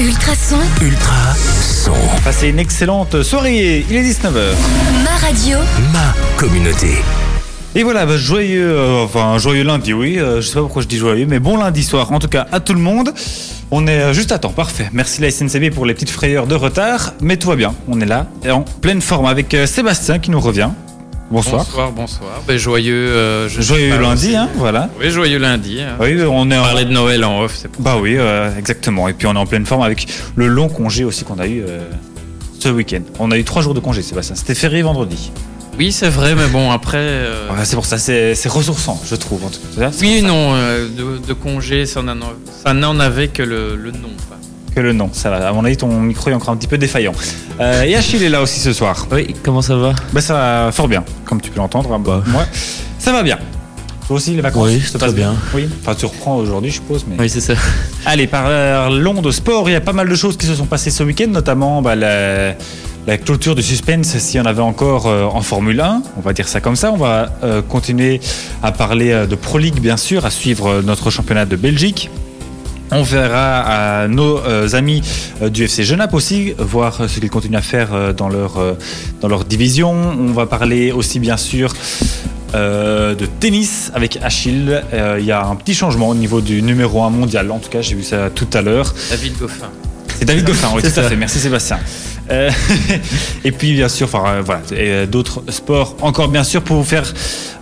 Ultrason, Ultra son. Passez une excellente soirée, il est 19h. ma radio, Ma communauté. Et voilà, bah, joyeux, euh, enfin joyeux lundi, oui, euh, je sais pas pourquoi je dis joyeux, mais bon lundi soir, en tout cas à tout le monde. On est euh, juste à temps, parfait. Merci la SNCB pour les petites frayeurs de retard, mais tout va bien, on est là, et en pleine forme avec euh, Sébastien qui nous revient. Bonsoir. Bonsoir, bonsoir. Ben, joyeux. euh, je Joyeux pas lundi, hein, voilà. Oui, joyeux lundi. hein. Oui, on est On en... parlait de Noël en off, c'est Bah oui, euh, exactement. Et puis on est en pleine forme avec le long congé aussi qu'on a eu euh, ce week-end. On a eu trois jours de congé, Sébastien. C'était férié vendredi. Oui, c'est vrai, mais bon, après. euh, Ouais, c'est pour ça, c'est ressourçant, je trouve. En tout cas. Oui, non, euh, de, de congé, ça n'en ça n'en avait que le, le nom. Que le nom, ça va. À mon avis, ton micro est encore un petit peu défaillant. Euh, et Achille est là aussi ce soir. Oui, comment ça va? Bah ça va fort bien, comme tu peux l'entendre. hein. Bah. Moi, ça va bien. Toi aussi, les vacances Oui, ça passe bien. Oui. Enfin, tu reprends aujourd'hui, je suppose. Mais... Oui, c'est ça. Allez, parlons de sport. Il y a pas mal de choses qui se sont passées ce week-end, notamment bah, la, la clôture du suspense, s'il y en avait encore euh, en Formule 1. On va dire ça comme ça. On va euh, continuer à parler euh, de Pro League, bien sûr, à suivre euh, notre championnat de Belgique. On verra à nos euh, amis euh, du FC Genappe aussi, voir euh, ce qu'ils continuent à faire dans, leur, dans leur division. On va parler aussi bien sûr euh, de tennis avec Achille. Euh, Il y a un petit changement au niveau du numéro 1 mondial. En tout cas, j'ai vu ça tout à l'heure. David Goffin. C'est David Goffin, oui, tout à fait. Merci Sébastien. Euh, et puis bien sûr, enfin euh, voilà, euh, d'autres sports encore bien sûr pour vous faire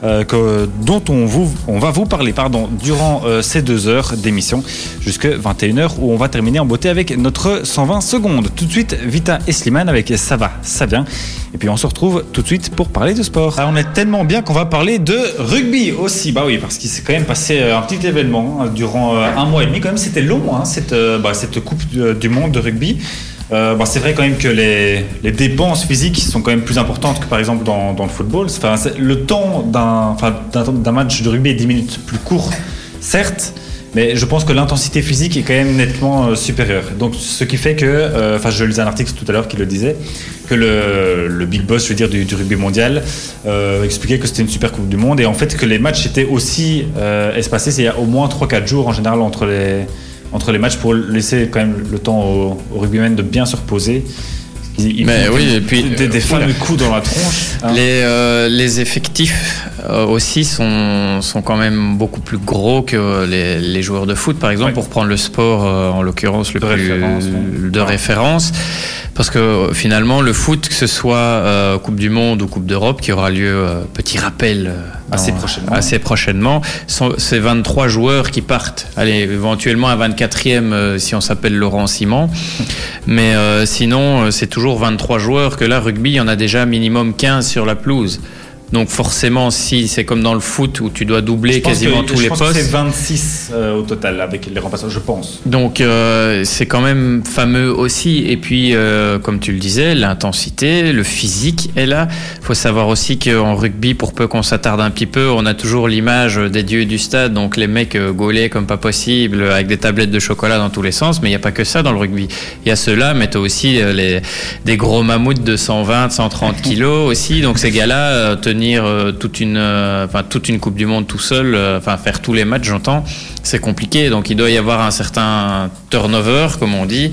dont on vous, on va vous parler pardon durant ces deux heures d'émission jusqu'à 21h où on va terminer en beauté avec notre 120 secondes. Tout de suite, Vita et avec ça va, ça vient. Et puis on se retrouve tout de suite pour parler de sport. Ah, on est tellement bien qu'on va parler de rugby aussi. Bah oui, parce qu'il s'est quand même passé un petit événement hein, durant un mois et demi. Quand même, c'était long hein, cette, bah, cette Coupe du Monde de rugby. Euh, bah, c'est vrai quand même que les, dépenses physiques sont quand même plus importantes que par exemple dans, le football. Le temps d'un match de rugby est 10 minutes plus court, certes, mais je pense que l'intensité physique est quand même nettement euh, supérieure. Donc, ce qui fait que, euh, enfin, je lisais un article tout à l'heure qui le disait, que le, big boss, je veux dire, du, rugby mondial, expliquait que c'était une super coupe du monde et en fait que les matchs étaient aussi espacés. C'est il y a au moins 3-4 jours en général entre les entre les matchs pour laisser quand même le temps aux, aux rugbymen de bien se reposer. Ils, ils Mais oui, des, et puis, des, des euh, fameux coups dans la tronche. hein. Les, euh, les effectifs euh, aussi sont, sont quand même beaucoup plus gros que les, les joueurs de foot, par exemple, Ouais. pour prendre le sport, euh, en l'occurrence, le De plus référence, ouais. de référence. Parce que finalement, le foot, que ce soit euh, Coupe du Monde ou Coupe d'Europe, qui aura lieu, petit rappel, Assez prochainement. assez prochainement, sont- c'est 23 joueurs qui partent. Allez, éventuellement un 24e euh, si on s'appelle Laurent Simon. Mais sinon, c'est toujours 23 joueurs que là, rugby, il y en a déjà minimum 15 sur la pelouse. Donc forcément, si c'est comme dans le foot où tu dois doubler quasiment que- tous je les pense que postes. C'est 26 euh, au total avec les remplaçants, je pense. Donc euh, c'est quand même fameux aussi. Et puis, euh, comme tu le disais, l'intensité, le physique est là. Il faut savoir aussi qu'en rugby, pour peu qu'on s'attarde un petit peu, on a toujours l'image des dieux du stade. Donc les mecs euh, gaulés comme pas possible, avec des tablettes de chocolat dans tous les sens. Mais il n'y a pas que ça dans le rugby. Il y a ceux-là, mais tu aussi les, des gros mammouths de 120, 130 kilos aussi. Donc ces gars-là, euh, tenir euh, toute, une, euh, enfin, toute une Coupe du Monde tout seul, euh, enfin faire tous les matchs, j'entends, c'est compliqué. Donc il doit y avoir un certain turnover, comme on dit.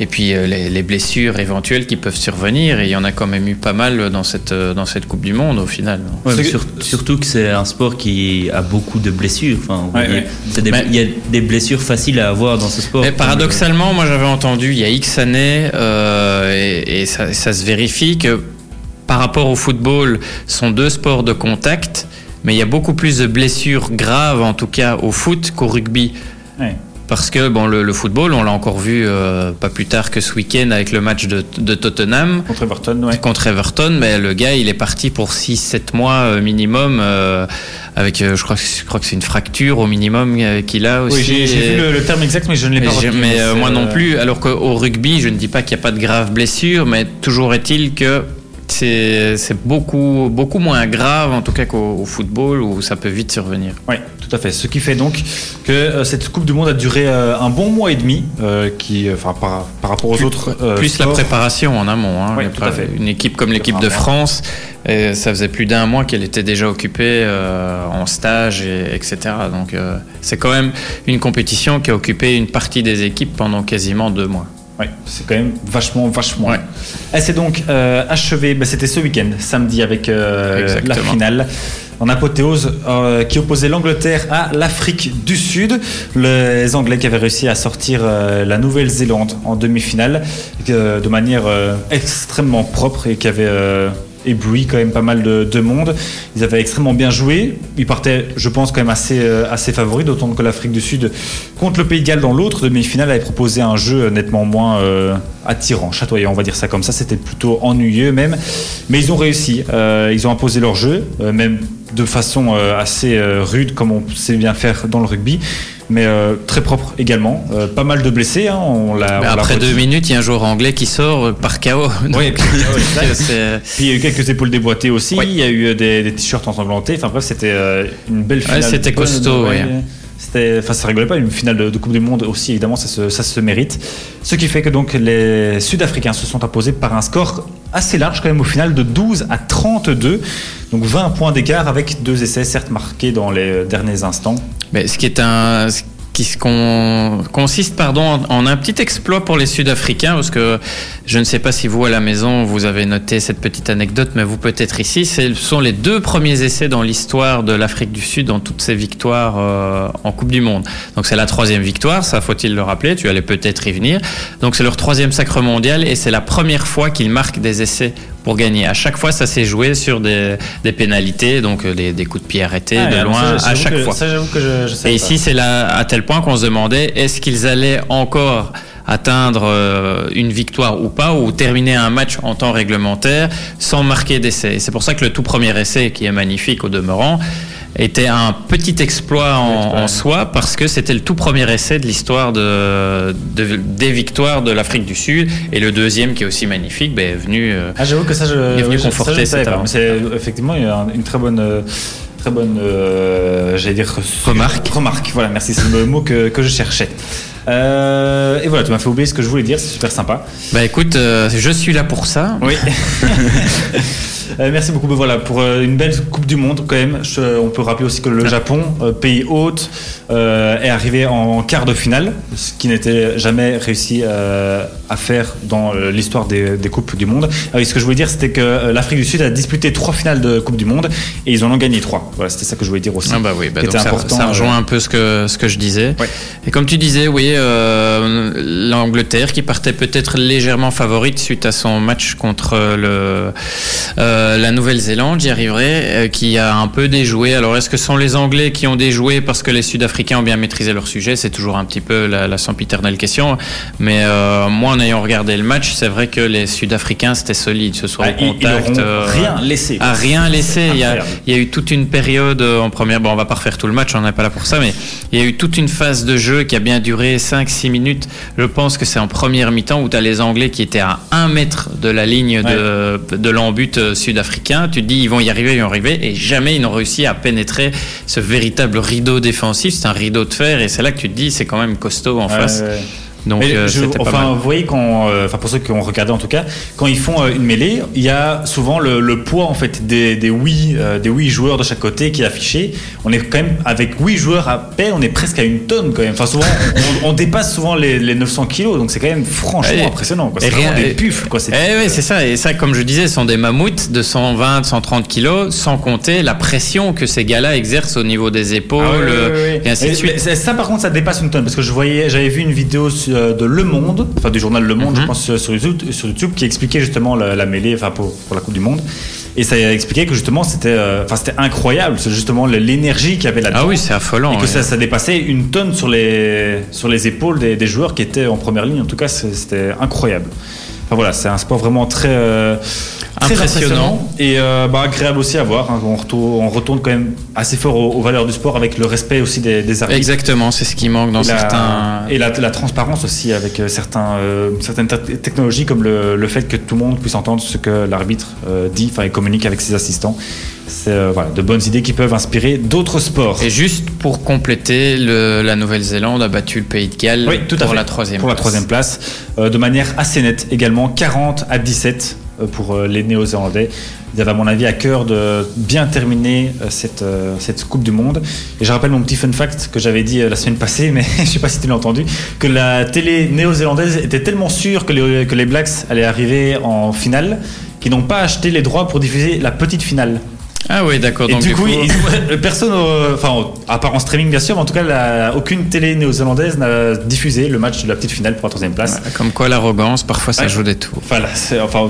Et puis les, les blessures éventuelles qui peuvent survenir. Et il y en a quand même eu pas mal dans cette, dans cette Coupe du Monde au final. Ouais, sur- surtout que c'est un sport qui a beaucoup de blessures. Enfin, vous Ouais, voyez, ouais. c'est des- Mais- il y a des blessures faciles à avoir dans ce sport. Mais paradoxalement, moi j'avais entendu il y a X années, euh, et, et ça, ça se vérifie, que par rapport au football, sont deux sports de contact, mais il y a beaucoup plus de blessures graves, en tout cas au foot, qu'au rugby. Ouais. Parce que bon, le, le football, on l'a encore vu euh, pas plus tard que ce week-end avec le match de, de Tottenham Contre Everton, ouais. contre Everton, mais le gars, il est parti pour 6-7 mois euh, minimum, euh, avec, euh, je crois, que- je crois que c'est une fracture au minimum qu'il a aussi. Oui, j'ai vu le, le terme exact, mais je ne l'ai mais pas retenu. mais moi non plus. Alors qu'au rugby, je ne dis pas qu'il n'y a pas de graves blessures, mais toujours est-il que c'est beaucoup, beaucoup moins grave, en tout cas qu'au au football, où ça peut vite survenir. Oui, tout à fait. Ce qui fait donc que euh, cette Coupe du Monde a duré euh, un bon mois et demi, euh, qui, enfin, par, par rapport aux autres. Plus la préparation en amont. Hein. Oui, tout à fait. Une équipe comme l'équipe de. France, ça faisait plus d'un mois qu'elle était déjà occupée en stage, et, etc. Donc c'est quand même une compétition qui a occupé une partie des équipes pendant quasiment deux mois. Ouais, c'est quand même vachement, vachement. Ouais. Elle s'est donc euh, achevée, bah, c'était ce week-end, samedi, avec euh, la finale en apothéose euh, qui opposait l'Angleterre à l'Afrique du Sud. Les Anglais qui avaient réussi à sortir euh, la Nouvelle-Zélande en demi-finale euh, de manière extrêmement propre et qui avait euh, ébloui quand même pas mal de, de monde. Ils avaient extrêmement bien joué. Ils partaient, je pense, quand même assez, euh, favoris, d'autant que l'Afrique du Sud, contre le Pays de Galles dans l'autre demi-finale, avait proposé un jeu nettement moins euh, attirant, chatoyant, on va dire ça comme ça. C'était plutôt ennuyeux même. Mais ils ont réussi. Euh, ils ont imposé leur jeu, même de façon assez rude, comme on sait bien faire dans le rugby. Mais euh, très propre également. Euh, pas mal de blessés. hein, on l'a, Mais on l'a après deux minutes, il y a un joueur anglais qui sort euh, par KO. Oui, Puis il y a eu quelques épaules déboîtées aussi. Oui. Il y a eu des, des t-shirts ensanglantés. Enfin bref, c'était euh, une belle finale. c'était costaud, oui. C'était, enfin, ça rigolait pas. Une finale de, de Coupe du Monde aussi, évidemment, ça se, ça se mérite. Ce qui fait que donc les Sud-Africains se sont imposés par un score assez large quand même au final de 12 à 32. Donc 20 points d'écart avec deux essais certes marqués dans les derniers instants. Mais ce qui est un, qui se con- consiste pardon en, en un petit exploit pour les Sud-Africains parce que je ne sais pas si vous à la maison vous avez noté cette petite anecdote, mais vous peut-être ici, ce sont les deux premiers essais dans l'histoire de l'Afrique du Sud dans toutes ses victoires euh, en Coupe du Monde. Donc c'est la troisième victoire, ça faut-il le rappeler. Tu allais peut-être y venir. Donc c'est leur troisième sacre mondial et c'est la première fois qu'ils marquent des essais pour gagner. À chaque fois, ça s'est joué sur des, des pénalités, donc euh, des, des coups de pied arrêtés Ah, de loin ça, à chaque que- fois. Ça, j'avoue que je, je savais Et pas. ici, c'est là à tel point qu'on se demandait est-ce qu'ils allaient encore atteindre euh, une victoire ou pas, ou terminer un match en temps réglementaire sans marquer d'essai. C'est pour ça que le tout premier essai, qui est magnifique au demeurant, était un petit exploit en, en soi parce que c'était le tout premier essai de l'histoire de, de- des victoires de l'Afrique du Sud et le deuxième qui est aussi magnifique ben, est venu euh, Ah, j'avoue que ça, je, est venu conforter ça, je C'est effectivement une très bonne, euh, très bonne, euh, j'allais dire Remarque. Remarque. Voilà, merci, c'est le mot que, que je cherchais. Euh, et voilà, tu m'as fait oublier ce que je voulais dire, c'est super sympa. bah écoute euh, je suis là pour ça Oui. Euh, merci beaucoup. Ben voilà, pour une belle Coupe du Monde quand même. Je- on peut rappeler aussi que le Japon, euh, pays hôte, est arrivé en quart de finale, ce qui n'était jamais réussi à faire dans l'histoire des, des Coupes du Monde. Ah oui, ce que je voulais dire, c'était que l'Afrique du Sud a disputé trois finales de Coupe du Monde et ils en ont gagné trois. Voilà, c'était ça que je voulais dire aussi. Ah bah oui, bah donc ça, important, ça rejoint un peu ce que, ce que je disais. Ouais. Et comme tu disais, oui, euh, l'Angleterre qui partait peut-être légèrement favorite suite à son match contre le, euh, la Nouvelle-Zélande, j'y arriverai, euh, qui a un peu déjoué. Alors est-ce que ce sont les Anglais qui ont déjoué parce que les Sud-Africains ont bien maîtrisé leur sujet? C'est toujours un petit peu la, la sempiternelle question. Mais moi, en ayant regardé le match, c'est vrai que les Sud-Africains, c'était solide. Ce soir ah, au contact. rien laissé. a rien laissé. Il y, a, il y a eu toute une période en première. Bon, on va pas refaire tout le match, on n'est pas là pour ça, mais il y a eu toute une phase de jeu qui a bien duré 5-6 minutes. Je pense que c'est en première mi-temps où tu as les Anglais qui étaient à 1 mètre de la ligne de, de l'embut euh, sud-africain. Tu te dis, ils vont y arriver, ils vont y arriver, et jamais ils n'ont réussi à pénétrer ce véritable rideau défensif. C'est un rideau de fer, et c'est là que tu te dis, c'est quand même costaud en Ouais, face. ouais. Donc, euh, je- pas enfin, mal. vous voyez quand, euh, enfin pour ceux qui ont regardé en tout cas, quand ils font euh, une mêlée, il y a souvent le, le poids en fait des des oui euh, des oui joueurs de chaque côté qui est affiché. On est quand même avec huit joueurs à peine, on est presque à une tonne quand même. Enfin souvent, on, on dépasse souvent les, les 900 kilos, donc c'est quand même franchement impressionnant. C'est vraiment rien- des et- pufs quoi. C'est Eh oui, ça. Et ça, comme je disais, sont des mammouths de 120, 130 kilos, sans compter la pression que ces gars-là exercent au niveau des épaules, Ah et ainsi de suite. ça, par contre, ça dépasse une tonne parce que je voyais, j'avais vu une vidéo sur- de Le Monde, enfin du journal Le Monde, Mhm. je pense sur sur YouTube, sur YouTube, qui expliquait justement la, la mêlée, enfin pour, pour la Coupe du Monde, et ça expliquait que justement c'était, euh, enfin c'était incroyable, c'est justement l'énergie qu'il y avait là-dedans. Ah oui, c'est affolant. Et que ouais. ça, ça dépassait une tonne sur les, sur les épaules des, des joueurs qui étaient en première ligne. En tout cas, c'était incroyable. Enfin voilà, c'est un sport vraiment très, euh, Très Impressionnant. et euh, bah, agréable aussi à voir. hein. On, retourne, on retourne quand même assez fort aux, aux valeurs du sport avec le respect aussi des, des arbitres. Exactement, c'est ce qui manque dans Et la- certains. et la, la transparence aussi avec euh, certains, euh, certaines te- technologies comme le, le fait que tout le monde puisse entendre ce que l'arbitre euh, dit, enfin, il communique avec ses assistants. C'est voilà, de bonnes idées qui peuvent inspirer d'autres sports. Et juste pour compléter, le- la Nouvelle-Zélande a battu le Pays de Galles Oui, tout à pour fait. la troisième Pour la place. troisième place, de manière assez nette également, 40 à 17 euh, pour euh, les Néo-Zélandais. Ils avaient à mon avis à cœur de bien terminer euh, cette, euh, cette Coupe du Monde. Et je rappelle mon petit fun fact que j'avais dit euh, la semaine passée, mais je sais pas si tu l'as entendu, que la télé néo-zélandaise était tellement sûre que les, que les Blacks allaient arriver en finale qu'ils n'ont pas acheté les droits pour diffuser la petite finale. Ah oui, d'accord. Et Donc, du coup, ils- personne, euh, enfin, à part en streaming bien sûr, mais en tout cas, la- aucune télé néo-zélandaise n'a diffusé le match de la petite finale pour la troisième place. Comme quoi l'arrogance, parfois ça Ouais. joue des tours. Enfin, là, c'est- enfin,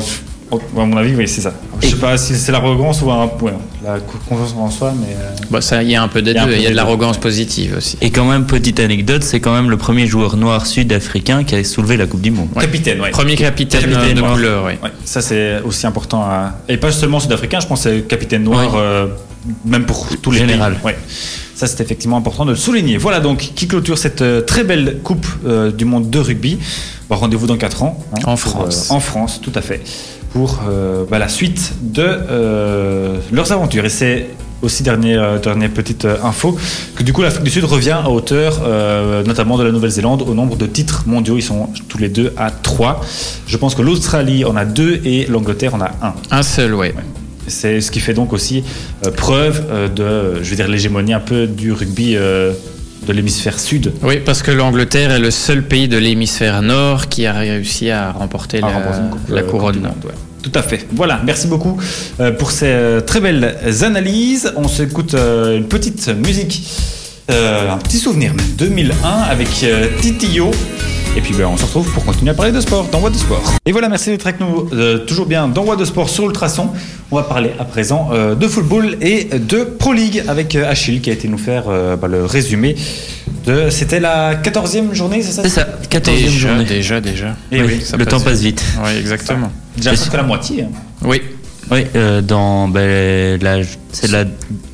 à mon avis, oui, c'est ça. Je sais pas si c'est l'arrogance ou un, ouais, la confiance en soi, mais. euh, Bon, ça, il y a un peu des deux. Il y a de l'arrogance ouais. positive aussi. Et quand même, petite anecdote, c'est quand même le premier joueur noir sud-africain qui a soulevé la Coupe du Monde. Capitaine, ouais. Premier capitaine, Capitaine de noir. couleur, oui. Ouais, ça c'est aussi important à... Et pas seulement sud-africain, je pense que c'est capitaine noir, Ouais. euh, même pour tous les Général. pays. Ouais. Ça c'est effectivement important de le souligner. Voilà donc qui clôture cette euh, très belle Coupe euh, du monde de rugby. Bon, Rendez-vous dans 4 ans. hein, En pour, France. euh, en France, tout à fait. Pour euh, bah, la suite de euh, leurs aventures. Et c'est aussi dernière, euh, dernière petite info que du coup l'Afrique du Sud revient à hauteur euh, notamment de la Nouvelle-Zélande au nombre de titres mondiaux. Ils sont tous les deux à 3. Je pense que l'Australie en a 2 et l'Angleterre en a 1. Un seul, oui. C'est ce qui fait donc aussi euh, preuve euh, de, je veux dire, l'hégémonie un peu du rugby de l'hémisphère sud. Oui, parce que l'Angleterre est le seul pays de l'hémisphère nord qui a réussi à remporter à la, coupe, euh, coupe couronne. du monde, ouais. Tout à fait. Voilà, merci beaucoup euh, pour ces euh, très belles analyses. On s'écoute une petite musique, un petit souvenir, même 2001 avec Titio. Et puis ben, on se retrouve pour continuer à parler de sport dans Voix de Sport. Et voilà, merci d'être avec nous euh, toujours bien dans Voix de Sport sur Ultrason. On va parler à présent euh, de football et de Pro League avec euh, Achille qui a été nous faire euh, bah, le résumé de. C'était la 14e journée, c'est ça? C'est ça, 14e Déjà, journée. déjà, déjà. Eh Oui, oui, ça le passe temps passe vite. Oui, exactement. Déjà presque la moitié. hein. Oui, Oui, euh, dans ben, la, c'est la,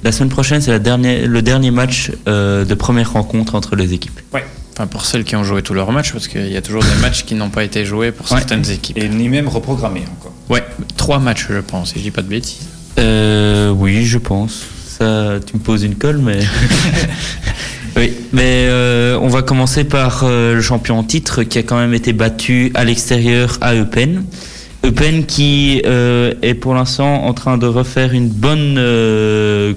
la semaine prochaine, c'est la dernière, le dernier match euh, de première rencontre entre les équipes. Enfin, pour celles qui ont joué tous leurs matchs, parce qu'il y a toujours des matchs qui n'ont pas été joués pour Ouais. certaines équipes. Et ni même reprogrammé encore. Ouais, trois matchs, je pense, si je dis pas de bêtises. Euh, oui, je pense. Ça, tu me poses une colle, mais. oui, mais euh, on va commencer par euh, le champion en titre qui a quand même été battu à l'extérieur à Eupen. Eupen qui euh, est pour l'instant en train de refaire une bonne. euh,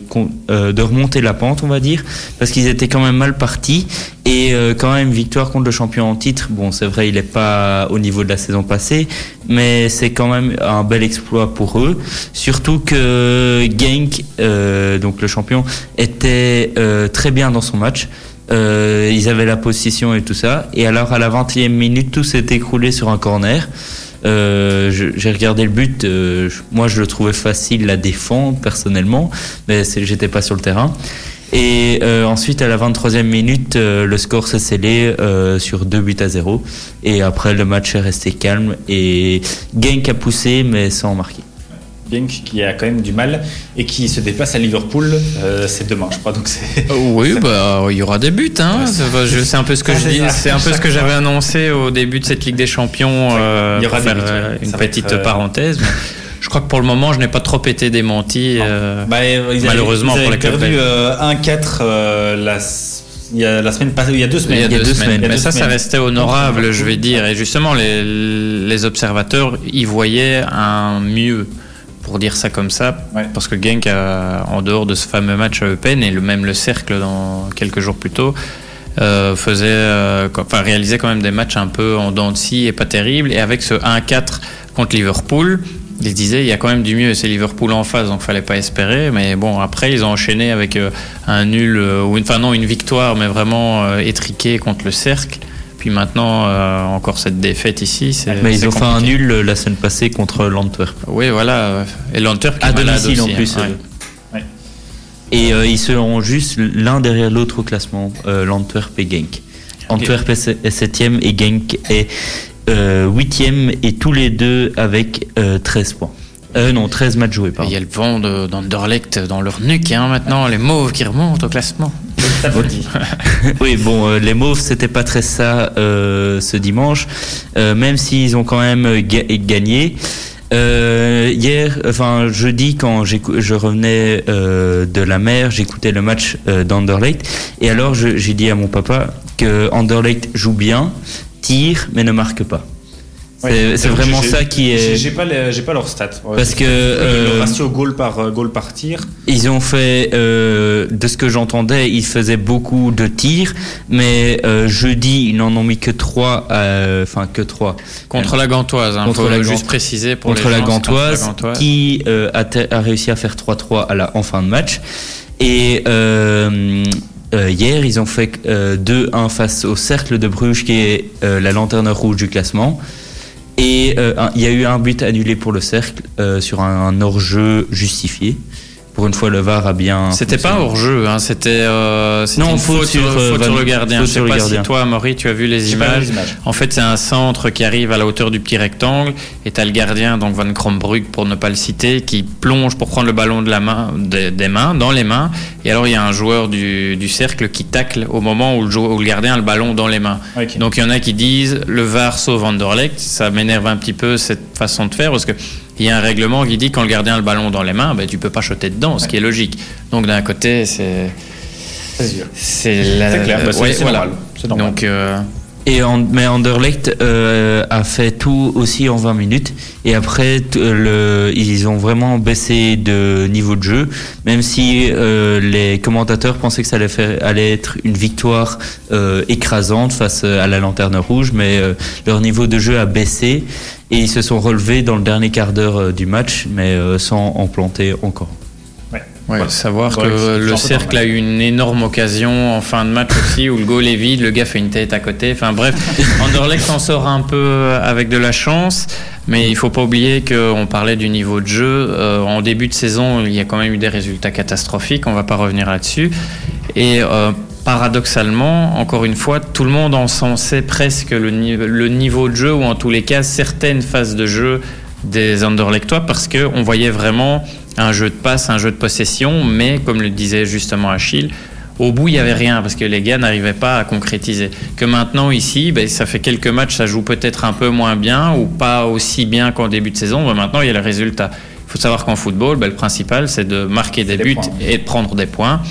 euh, de remonter la pente, on va dire, parce qu'ils étaient quand même mal partis. Et euh, quand même, victoire contre le champion en titre. Bon, c'est vrai, il n'est pas au niveau de la saison passée, mais c'est quand même un bel exploit pour eux. Surtout que Genk, euh, donc le champion, était euh, très bien dans son match. Ils avaient la position et tout ça. Et alors, à la 21e minute, tout s'est écroulé sur un corner. Euh, J'ai regardé le but. euh, moi, je le trouvais facile à défendre personnellement, mais j'étais pas sur le terrain. Et euh, ensuite, à la 23e minute, euh, le score s'est scellé euh, sur 2 buts à 0. Et après, le match est resté calme. Et Genk a poussé, mais sans marquer. Qui a quand même du mal et qui se déplace à Liverpool, euh, c'est demain, je crois. Donc c'est Oui, bah, il y aura des buts. Hein. C'est un peu ce que Ah, je c'est dis. ça. C'est un peu ce que j'avais annoncé au début de cette Ligue des Champions. euh, il y aura des faire buts, euh, ouais. une Ça petite être, parenthèse. mais je crois que pour le moment, je n'ai pas trop été démenti. euh, Bah, ils Malheureusement ils pour les clubs perdu belges. euh, 1-4 euh, la, s- il y a la semaine passée, il y a deux il semaines. y a deux, semaines. Il y a Mais deux ça, ça restait honorable, je vais dire. Et justement, les, les observateurs y voyaient un mieux, pour dire ça comme ça. Ouais. Parce que Genk, a- en dehors de ce fameux match à Eupen, et le, même le Cercle dans quelques jours plus tôt, euh, faisait, euh, enfin, réalisait quand même des matchs un peu en dents de scie et pas terribles. Et avec ce 1-4 contre Liverpool, ils disaient il y a quand même du mieux. C'est Liverpool en face, donc fallait pas espérer. Mais bon, après ils ont enchaîné avec euh, un nul ou une, enfin non une victoire, mais vraiment étriquée contre le Cercle. Puis maintenant euh, encore cette défaite ici. c'est- Mais ils ont fait un nul euh, la semaine passée contre l'Antwerp. Oui, voilà. Et l'Antwerp qui À est domicile en aussi, plus. hein, euh. ouais. Ouais. Et euh, ils seront juste l'un derrière l'autre au classement, euh, l'Antwerp et Genk. Antwerp est se- est septième et Genk est euh, huitième et tous les deux avec euh, 13 points. Euh, non, 13 matchs joués, Il y a le vent de- d'Anderlecht dans leur nuque hein, maintenant, les mauves qui remontent au classement. Oui, bon, euh, les Mauves, c'était pas très ça euh, ce dimanche, euh, même s'ils ont quand même ga- gagné. Euh, hier, enfin jeudi, quand je revenais euh, de la mer, j'écoutais le match euh, d'Anderlecht, et alors j'ai dit à mon papa que Anderlecht joue bien, tire, mais ne marque pas. C'est Ouais. c'est vraiment ça qui est. j'ai pas, les- j'ai pas leur stat. Ouais, Parce que, Le euh, ratio goal par, euh, goal par tir. Ils ont fait, euh, de ce que j'entendais, ils faisaient beaucoup de tirs, mais euh, jeudi, ils n'en ont mis que trois, euh, enfin que trois, Contre la Gantoise, hein, Contre faut la juste préciser pour contre les la gens, contre Gantoise, la Gantoise. qui euh, a, a réussi à faire 3-3 à la, en fin de match. Et euh, euh, hier, ils ont fait euh, 2-1 face au Cercle de Bruges, qui est euh, la lanterne rouge du classement. Et euh, il y a eu un but annulé pour le Cercle euh, sur un, un hors-jeu justifié. Pour une fois, le VAR a bien. C'était pas hors jeu, hein, c'était euh, Non, une faute sur, sur, euh, faute sur Van- le gardien. faute Je sais sur pas gardien. si toi, Maury, tu as vu les images. les images. En fait, c'est un centre qui arrive à la hauteur du petit rectangle et t'as le gardien, donc Van Krombrug pour ne pas le citer, qui plonge pour prendre le ballon de la main, des, des mains, dans les mains. Et alors il y a un joueur du, du cercle qui tacle au moment où le, jou- où le gardien a le ballon dans les mains. Donc il y en a qui disent le VAR sauve Anderlecht. Ça m'énerve un petit peu cette façon de faire parce que il y a un règlement qui dit quand le gardien a le ballon dans les mains, ben, tu peux pas choter dedans, ce qui est logique. Donc d'un côté, c'est C'est la- C'est clair, bah, c'est- ouais, c'est voilà. normal. Donc euh, Et en- mais Anderlecht euh, a fait tout aussi en 20 minutes. Et après, euh, le, ils ont vraiment baissé de niveau de jeu, même si euh, les commentateurs pensaient que ça allait, faire, allait être une victoire euh, écrasante face à la lanterne rouge. Mais euh, leur niveau de jeu a baissé et ils se sont relevés dans le dernier quart d'heure euh, du match, mais euh, sans en planter encore. Ouais. Voilà. savoir Ouais, que le cercle a eu une énorme occasion en fin de match aussi où le goal est vide, le gars fait une tête à côté. Enfin bref, Anderlecht s'en sort un peu avec de la chance, mais il faut pas oublier qu'on parlait du niveau de jeu. Euh, en début de saison, il y a quand même eu des résultats catastrophiques. On va pas revenir là-dessus. Et euh, paradoxalement, encore une fois, tout le monde encensait presque le, ni- le niveau de jeu ou en tous les cas certaines phases de jeu des Anderlechtois parce que on voyait vraiment un jeu de passe, un jeu de possession, mais comme le disait justement Achille, au bout il y avait rien parce que les gars n'arrivaient pas à concrétiser. Que maintenant ici, ben, ça fait quelques matchs, ça joue peut-être un peu moins bien ou pas aussi bien qu'en début de saison, mais maintenant il y a le résultat. Il faut savoir qu'en football, ben, le principal c'est de marquer des buts et de prendre des points.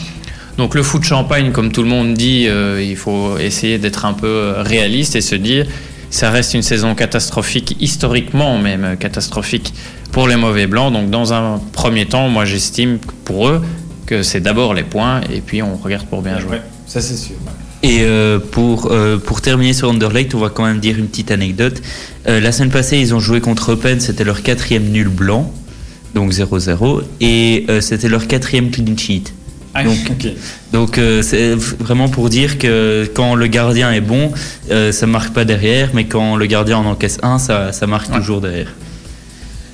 Donc le foot champagne, comme tout le monde dit, euh, il faut essayer d'être un peu euh, réaliste et se dire, ça reste une saison catastrophique, historiquement même euh, catastrophique pour les mauvais blancs. Donc dans un premier temps, moi j'estime pour eux que c'est d'abord les points et puis on regarde pour bien jouer. Ouais, ça c'est sûr. Et euh, pour, euh, pour terminer sur Anderlecht, on va quand même dire une petite anecdote. Euh, la semaine passée, ils ont joué contre Eupen, c'était leur quatrième nul blanc, donc 0-0, et euh, c'était leur quatrième clean sheet. Ah, Donc. Donc euh, c'est vraiment pour dire que quand le gardien est bon, euh, ça marque pas derrière, mais quand le gardien en encaisse un, ça, ça marque Ouais. toujours derrière.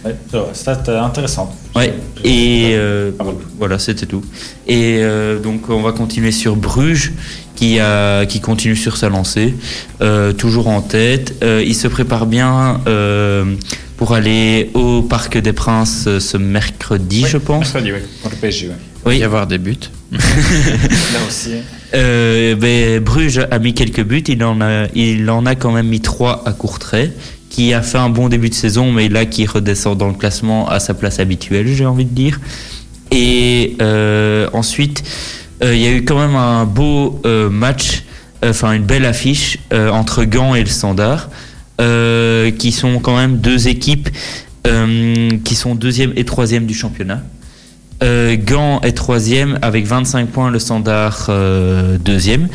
Ouais, euh, intéressante. Ouais. Et euh, Ah voilà, c'était tout. Et euh, donc on va continuer sur Bruges, qui a, qui continue sur sa lancée, toujours en tête. Il se prépare bien pour aller au Parc des Princes euh, ce mercredi, je pense. Mercredi, oui. Contre le PSG. Il Oui. y avoir des buts. Là aussi. Euh, ben, Bruges a mis quelques buts. Il en a, il en a quand même mis trois à Courtrai, qui a fait un bon début de saison, mais là qui redescend dans le classement à sa place habituelle, j'ai envie de dire. Et euh, ensuite, euh, il y a eu quand même un beau euh, match, enfin une belle affiche euh, entre Gand et le Standard, euh, qui sont quand même deux équipes euh, qui sont deuxième et troisième du championnat. Euh, Gand est troisième avec 25 points, le standard euh, deuxième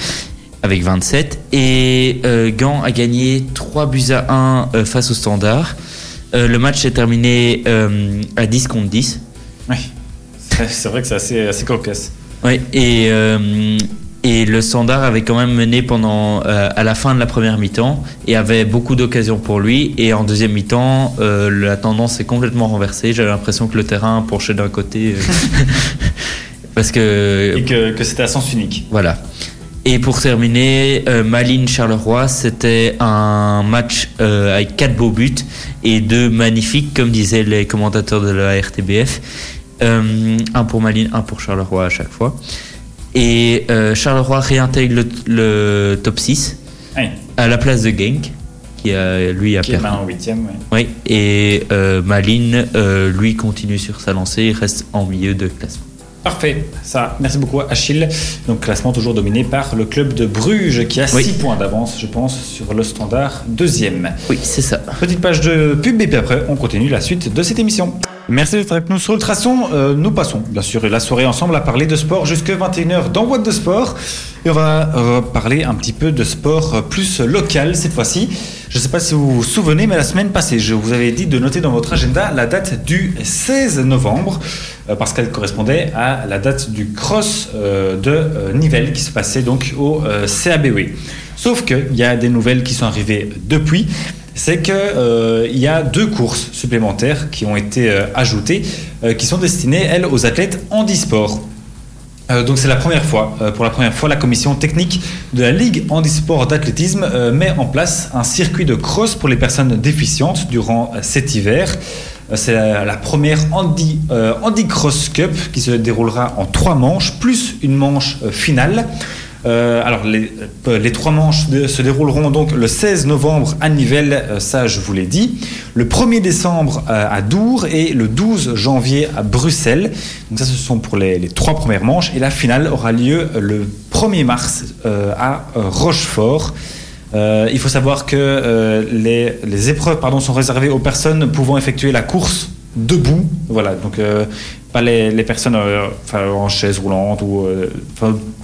avec 27. Et Gand a gagné 3 buts à 1 euh, face au standard. Le match est terminé à 10 contre 10. Oui. C'est vrai que c'est assez, assez cocasse. Ouais, et, et le standard avait quand même mené pendant, euh, à la fin de la première mi-temps et avait beaucoup d'occasions pour lui. Et en deuxième mi-temps, euh, la tendance est complètement renversée. J'avais l'impression que le terrain penchait d'un côté. euh, parce que Et que, que c'était à sens unique. Voilà. Et pour terminer, euh, Malines Charleroi, c'était un match euh, avec quatre beaux buts et deux magnifiques, comme disaient les commentateurs de la RTBF. Euh, un pour Malines, un pour Charleroi à chaque fois. Et euh, Charleroi réintègre le, le top 6 Ouais. à la place de Genk, qui a, lui a Qui est perdu. maintenant en huitième. ouais. Oui, et euh, Malines, euh, lui, continue sur sa lancée, il reste en milieu de classement. Parfait, ça, merci beaucoup Achille. Donc classement toujours dominé par le club de Bruges qui a 6 Oui. points d'avance, je pense, sur le standard deuxième. Oui, c'est ça. Petite page de pub et puis après on continue la suite de cette émission. Merci d'être avec nous sur Ultrason. Euh, nous passons bien sûr la soirée ensemble à parler de sport jusque 21h dans What de Sport. Et on va parler un petit peu de sport plus local cette fois-ci. Je ne sais pas si vous vous souvenez, mais la semaine passée, je vous avais dit de noter dans votre agenda la date du 16 novembre, euh, parce qu'elle correspondait à la date du cross euh, de euh, Nivelles qui se passait donc au CABW. Sauf qu'il y a des nouvelles qui sont arrivées depuis. C'est qu'il il y a deux courses supplémentaires qui ont été euh, ajoutées, euh, qui sont destinées, elles, aux athlètes handisport. Euh, donc c'est la première fois, euh, pour la première fois, la commission technique de la Ligue handisport d'athlétisme euh, met en place un circuit de cross pour les personnes déficientes durant euh, cet hiver. Euh, C'est la, première euh, Handi Cross Cup qui se déroulera en trois manches, plus une manche euh, finale. Euh, alors, les, euh, les trois manches se dérouleront donc le 16 novembre à Nivelles, euh, ça je vous l'ai dit, le 1er décembre à Dour et le 12 janvier à Bruxelles. Donc ça, ce sont pour les, trois premières manches. Et la finale aura lieu le 1er mars à Rochefort. Il faut savoir que les, épreuves pardon, sont réservées aux personnes pouvant effectuer la course debout. Voilà, donc pas les, les personnes euh, en chaise roulante ou euh,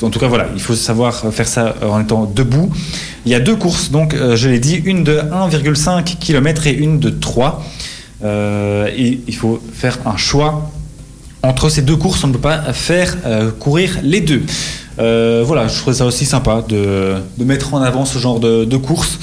en tout cas voilà, il faut savoir faire ça en étant debout. Il y a deux courses, donc euh, je l'ai dit, une de 1,5 km et une de 3. Euh, et il faut faire un choix entre ces deux courses, on ne peut pas faire courir les deux. Voilà, je trouvais ça aussi sympa de, de mettre en avant ce genre de, de courses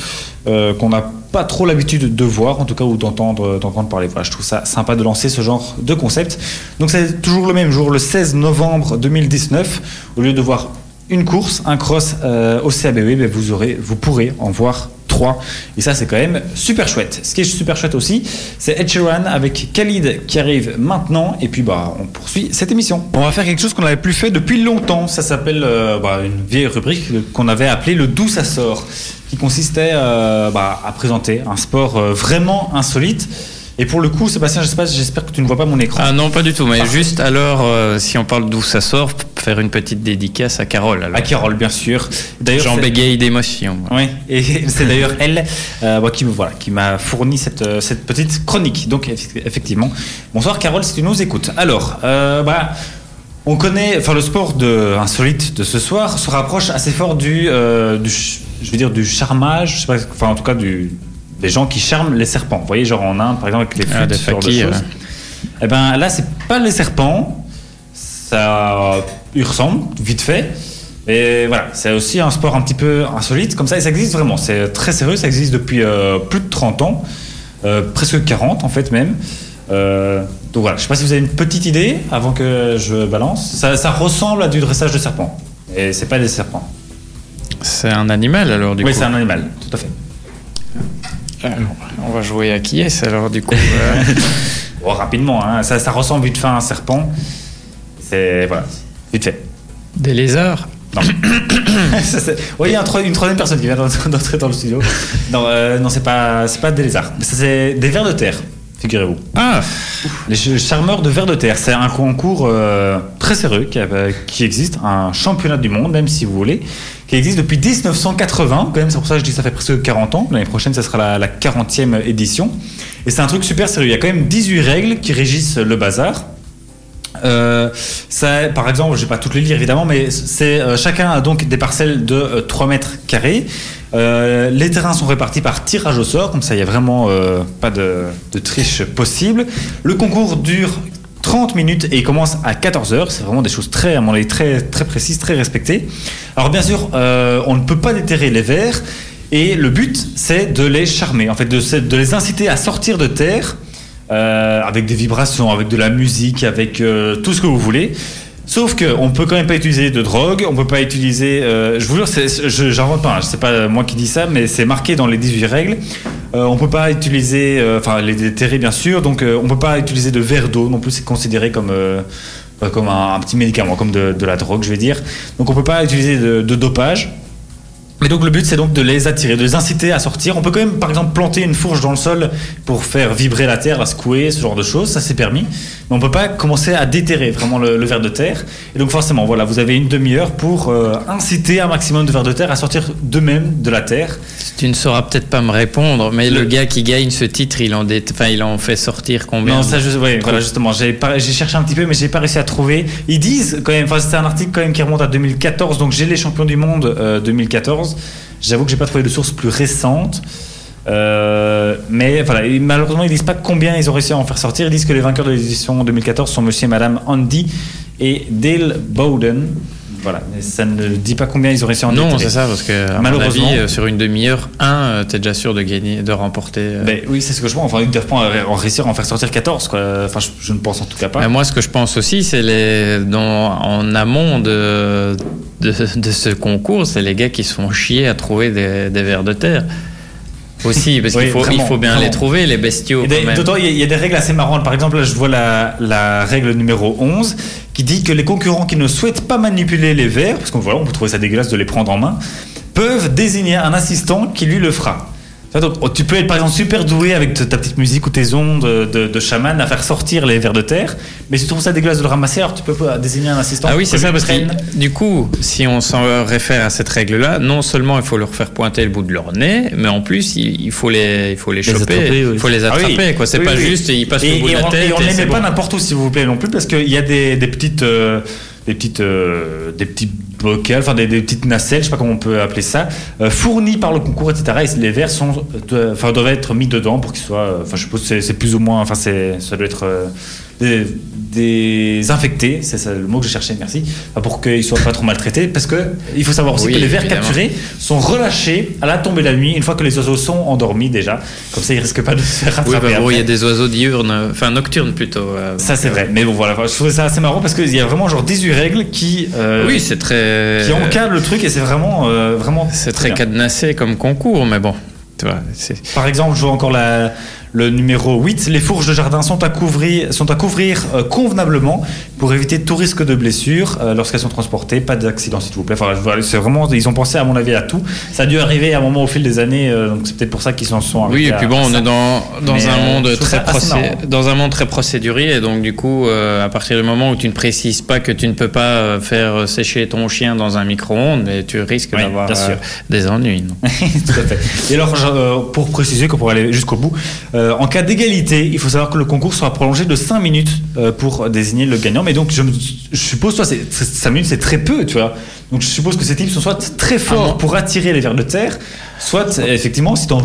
euh, qu'on n'a pas trop l'habitude de voir, en tout cas, ou d'entendre d'entendre parler. Voilà, je trouve ça sympa de lancer ce genre de concept. Donc c'est toujours le même jour, le 16 novembre 2019. Au lieu de voir une course, un cross euh, au CABW, ben, vous, aurez, vous pourrez en voir Et ça, c'est quand même super chouette. Ce qui est super chouette aussi, c'est Ed Sheeran avec Khalid qui arrive maintenant. Et puis, bah, on poursuit cette émission. On va faire quelque chose qu'on n'avait plus fait depuis longtemps. Ça s'appelle euh, bah, une vieille rubrique qu'on avait appelée le D'où ça sort, qui consistait euh, bah, à présenter un sport euh, vraiment insolite. Et pour le coup, Sébastien, j'espère que tu ne vois pas mon écran. Ah non, pas du tout. Mais Parfait. juste alors, euh, si on parle d'où ça sort, faire une petite dédicace à Carole. Alors. À Carole, bien sûr. D'ailleurs, J'en bégaye d'émotion. Oui, et c'est d'ailleurs elle euh, bah, qui, me- voilà, qui m'a fourni cette, euh, cette petite chronique. Donc, eff- effectivement. Bonsoir Carole, si tu nous écoutes. Alors, euh, bah, on connaît, enfin, le sport de, insolite de ce soir se rapproche assez fort du, euh, je veux dire, du charmage, je sais pas, enfin, en tout cas, du, des gens qui charment les serpents. Vous voyez, genre en Inde, par exemple, avec les flûtes, Ah, des ce genre de choses. Eh ben là, c'est pas les serpents. Ça y ressemble, vite fait. Et voilà, c'est aussi un sport un petit peu insolite, comme ça, et ça existe vraiment. C'est très sérieux, ça existe depuis euh, plus de 30 ans, euh, presque 40 en fait même. Euh, donc voilà, je sais pas si vous avez une petite idée avant que je balance. Ça, ça ressemble à du dressage de serpent. Et c'est pas des serpents. C'est un animal alors du oui, coup. c'est un animal, tout à fait. Alors, on va jouer à qui est alors du coup euh, Bon, rapidement, hein, ça, ça ressemble vite fait à un serpent. C'est voilà, vite fait. Des lézards Non. Oui, il y a un une troisième personne qui vient d'entrer dans le studio. Non, euh, non c'est pas, des lézards. C'est des vers de terre, figurez-vous. Ah Les ch- charmeurs de vers de terre, c'est un concours euh, très sérieux qui, a- qui existe, un championnat du monde, même si vous voulez, qui existe depuis 1980. Quand même, c'est pour ça que je dis que ça fait presque 40 ans. L'année prochaine, ça sera la, la 40e édition. Et c'est un truc super sérieux. Il y a quand même 18 règles qui régissent le bazar. Euh, ça, par exemple, je vais pas toutes les lire évidemment, mais c'est euh, chacun a donc des parcelles de euh, 3 mètres carrés. Euh, les terrains sont répartis par tirage au sort, comme ça il y a vraiment euh, pas de, triche possible. Le concours dure 30 minutes et commence à 14 heures. C'est vraiment des choses très, à très, très précises, très respectées. Alors bien sûr, euh, on ne peut pas déterrer les vers et le but c'est de les charmer, en fait, de, les inciter à sortir de terre avec des vibrations, avec de la musique, avec tout ce que vous voulez. Sauf que on peut quand même pas utiliser de drogue, on peut pas utiliser. euh, je vous jure, j'invente pas. hein, c'est pas moi qui dis ça, mais c'est marqué dans les 18 règles. Euh, on peut pas utiliser, euh, enfin les déterrer bien sûr. Donc euh, on peut pas utiliser de verre d'eau non plus. C'est considéré comme euh, euh, comme un, petit médicament, comme de, la drogue, je vais dire. Donc on peut pas utiliser de, de dopage. Mais donc le but c'est donc de les attirer, de les inciter à sortir. On peut quand même par exemple planter une fourche dans le sol pour faire vibrer la terre, la secouer, ce genre de choses, ça c'est permis. Mais on peut pas commencer à déterrer vraiment le, le ver de terre. Et donc forcément voilà, vous avez une demi-heure pour euh, inciter un maximum de vers de terre à sortir d'eux-mêmes de la terre. Tu ne sauras peut-être pas me répondre, mais le, Le- gars qui gagne ce titre, il en, dé- enfin, il en fait sortir combien Non, ça, je, ouais, voilà, justement, j'ai pas- cherché un petit peu, mais j'ai pas réussi à trouver. Ils disent quand même, enfin, c'était un article quand même qui remonte à 2014, donc j'ai les champions du monde euh, 2014. J'avoue que j'ai pas trouvé de source plus récente. Euh, mais voilà, et malheureusement, ils disent pas combien ils ont réussi à en faire sortir. Ils disent que les vainqueurs de l'édition 2014 sont monsieur et madame Andy et Dale Bowden. Voilà, mais ça ne dit pas combien ils ont réussi à en Non, c'est ça, parce que à mon Malheureusement. avis, euh, sur une demi-heure, un, euh, t'es déjà sûr de gagner, de remporter. euh. Ben oui, c'est ce que je pense. Enfin, ils doivent pas en- réussir à en faire sortir 14. Quoi. Enfin, je, je ne pense en tout cas pas. Mais moi, ce que je pense aussi, c'est les dans, en amont de, de, de ce concours, c'est les gars qui se font chier à trouver des, des vers de terre. Aussi, parce Oui, qu'il faut, il faut bien vraiment. les trouver, les bestiaux. D'autant, il y, a- il y a des règles assez marrantes. Par exemple, là, je vois la, la règle numéro 11 qui dit que les concurrents qui ne souhaitent pas manipuler les verres, parce qu'on voilà, on peut trouver ça dégueulasse de les prendre en main, peuvent désigner un assistant qui lui le fera. Donc, oh, tu peux être par exemple super doué avec ta petite musique ou tes ondes de, de chaman à faire sortir les vers de terre, mais si tu trouves ça dégueulasse de le ramasser, alors tu peux désigner un assistant. Ah oui, c'est ça, parce que du coup, si on s'en réfère à cette règle-là, non seulement il faut leur faire pointer le bout de leur nez, mais en plus, il faut les, il faut les, choper, attraper, oui. il faut les Ah oui. attraper. quoi. C'est Oui, pas juste, ils passent et, le bout et de la tête. et on et les met pas bon. n'importe où, s'il vous plaît, non plus, parce qu'il y a des, des petites, euh, des petites, euh, des petits bocals, enfin des, petites nacelles, je sais pas comment on peut appeler ça, euh, fournies par le concours, etc. Et les verres sont, euh, doivent être mis dedans pour qu'ils soient, euh, enfin, je suppose que c'est- plus ou moins, enfin, ça doit être des- désinfecté, c'est ça le mot que je cherchais, merci, pour qu'ils soient pas trop maltraités, parce que il faut savoir aussi Oui, que les vers évidemment. capturés sont relâchés à la tombée de la nuit, une fois que les oiseaux sont endormis déjà, comme ça ils risquent pas de se faire Oui, rattraper. bah, bon, il y a des oiseaux diurnes, enfin nocturnes plutôt. euh, Ça c'est vrai, mais bon voilà, je trouvais ça assez marrant parce qu'il y a vraiment genre 18 règles qui, euh, Oui, c'est très. qui encadrent le truc et c'est vraiment, euh, vraiment C'est très bien. cadenassé comme concours, mais bon, tu vois, c'est. Par exemple, je vois encore la, le numéro 8. Les fourches de jardin sont à couvrir, sont à couvrir euh, convenablement pour éviter tout risque de blessure euh, lorsqu'elles sont transportées. Pas d'accident, s'il vous plaît. Enfin, c'est vraiment, ils ont pensé, à mon avis, à tout. Ça a dû arriver à un moment au fil des années, euh, donc c'est peut-être pour ça qu'ils s'en sont Oui, et puis bon, à on ça. est dans, dans Mais, un euh, monde très procé- dans un monde très procédurier, et donc du coup, à partir du moment où tu ne précises pas que tu ne peux pas faire sécher ton chien dans un micro-ondes, tu risques Oui, d'avoir des ennuis. Tout à fait. Et alors, pour préciser, que pour aller jusqu'au bout, euh, en cas d'égalité, il faut savoir que le concours sera prolongé de 5 minutes euh, pour désigner le gagnant. Mais donc, je, suppose, toi, 5 minutes, c'est très peu, tu vois. Donc, je suppose que ces types sont soit très forts non. pour attirer les vers de terre, soit, effectivement, si t'en.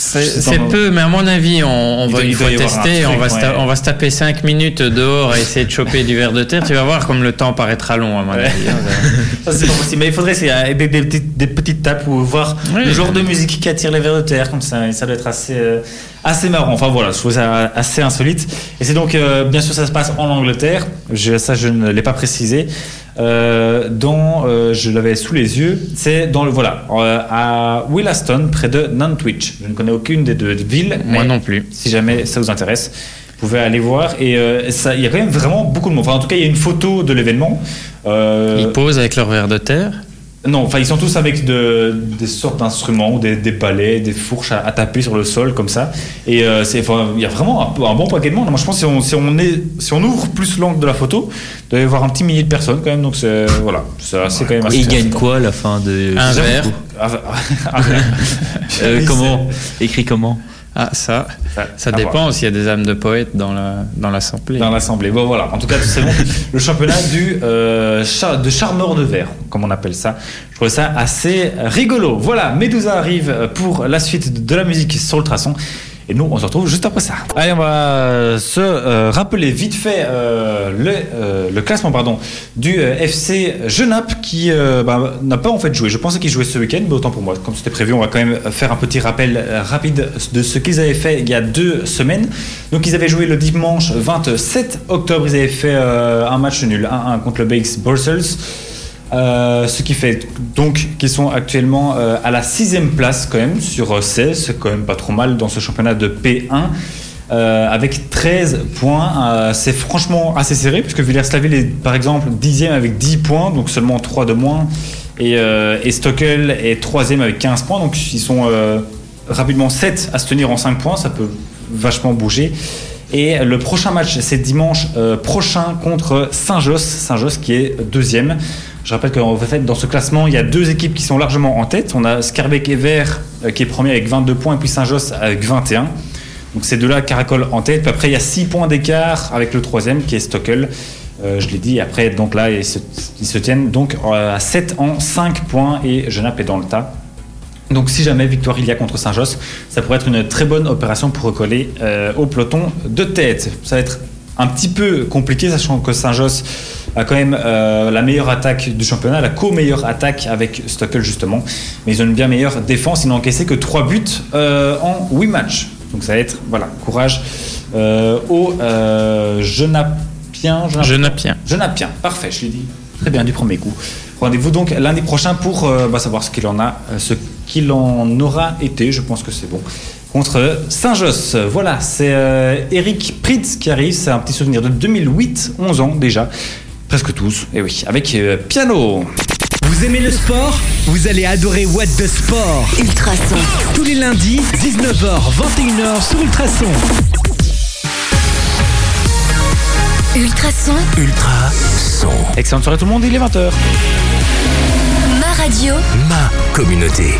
C'est peu, mais à mon avis, on, on va une fois un tester, on va, ouais. on va se taper 5 minutes dehors à essayer de choper du verre de terre. Tu vas voir comme le temps paraîtra long, à mon Ouais. avis. hein. Ça, c'est pas possible. Mais il faudrait c'est, euh, des, des petites, des petites tapes ou voir Oui. le genre de musique qui attire les vers de terre, comme ça. Et ça doit être assez, euh, assez marrant. Enfin voilà, je trouve ça assez insolite. Et c'est donc, euh, bien sûr, ça se passe en Angleterre. Je, ça, je ne l'ai pas précisé. Euh, dans, euh, je l'avais sous les yeux. C'est dans le voilà euh, à Willaston, près de Nantwich. Je ne connais aucune des deux villes. Moi mais non plus. Si jamais ça vous intéresse, vous pouvez aller voir. Et il y a quand même vraiment beaucoup de monde. Enfin, en tout cas, il y a une photo de l'événement. Ils posent avec leur verre de terre. Non, enfin ils sont tous avec de- des sortes d'instruments, ou des, des balais, des fourches à, à taper sur le sol comme ça. Et euh, c'est, il y a vraiment un, bon paquet de monde. Moi je pense que si on, si on, est, si on ouvre plus l'angle de la photo, il doit y avoir un petit millier de personnes quand même. Donc c'est, voilà, c'est quand même assez Et il gagne conséquent. quoi à la fin de Un verre. Ah, ah, Euh, Oui, Comment Écrit comment Ah, ça, ça à dépend s'il y a des âmes de poètes dans la dans l'assemblée. Dans l'assemblée. Bon voilà, en tout cas c'est bon. Le championnat du euh, char- de charmeur de verre, comme on appelle ça. Je trouvais ça assez rigolo. Voilà, Medusa arrive pour la suite de la musique sur le traçon. Et nous, on se retrouve juste après ça. Allez, on va se euh, rappeler vite fait euh, le, euh, le classement pardon, du FC Genappe qui bah, n'a pas en fait joué. Je pensais qu'il jouait ce week-end, mais autant pour moi. Comme c'était prévu, on va quand même faire un petit rappel rapide de ce qu'ils avaient fait il y a deux semaines. Donc, ils avaient joué le dimanche 27 octobre. Ils avaient fait un match nul 1-1 contre le BX Brussels. Euh, ce qui fait donc qu'ils sont actuellement euh, à la sixième place quand même sur euh, 16, c'est quand même pas trop mal dans ce championnat de P1. euh, avec 13 points, Euh, c'est franchement assez serré puisque Villers-Slaville est par exemple dixième avec 10 points, donc seulement 3 de moins, et, euh, et Stockel est troisième avec 15 points, donc ils sont euh, rapidement 7 à se tenir en 5 points, ça peut vachement bouger. Et le prochain match, c'est dimanche euh, prochain contre Saint-Josse, Saint-Josse qui est deuxième. Je rappelle qu'en fait, dans ce classement, il y a deux équipes qui sont largement en tête. On a Scarbeck et Vert euh, qui est premier avec 22 points, et puis Saint-Josse avec 21. Donc ces deux-là caracolent en tête. Puis après, il y a 6 points d'écart avec le troisième qui est Stockel. Euh, je l'ai dit, après, donc là, ils se, tiennent donc euh, à 7 en 5 points et Genappe est dans le tas. Donc si jamais victoire il y a contre Saint-Josse, ça pourrait être une très bonne opération pour recoller au peloton de tête. Ça va être un petit peu compliqué, sachant que Saint-Josse a quand même euh, la meilleure attaque du championnat, la co-meilleure attaque avec Stockel justement. Mais ils ont une bien meilleure défense, ils n'ont encaissé que 3 buts euh, en 8 matchs. Donc ça va être, voilà, courage euh, aux euh, Genappiens. Genappien. Genappien, parfait, je l'ai dit très bien du premier coup. Rendez-vous donc lundi prochain pour euh, bah, savoir ce qu'il en a, ce qu'il en aura été, je pense que c'est bon, contre Saint-Josse. Voilà, c'est euh, Eric Pritz qui arrive, c'est un petit souvenir de 2008, 11 ans déjà, presque tous, et oui, avec euh, piano. Vous aimez le sport? Vous allez adorer What the Sport. Ultrason. Tous les lundis, 19h, 21h sur Ultrason. Ultrason. Ultra son. Excellente soirée tout le monde, il est 20h. Ma radio. Ma communauté.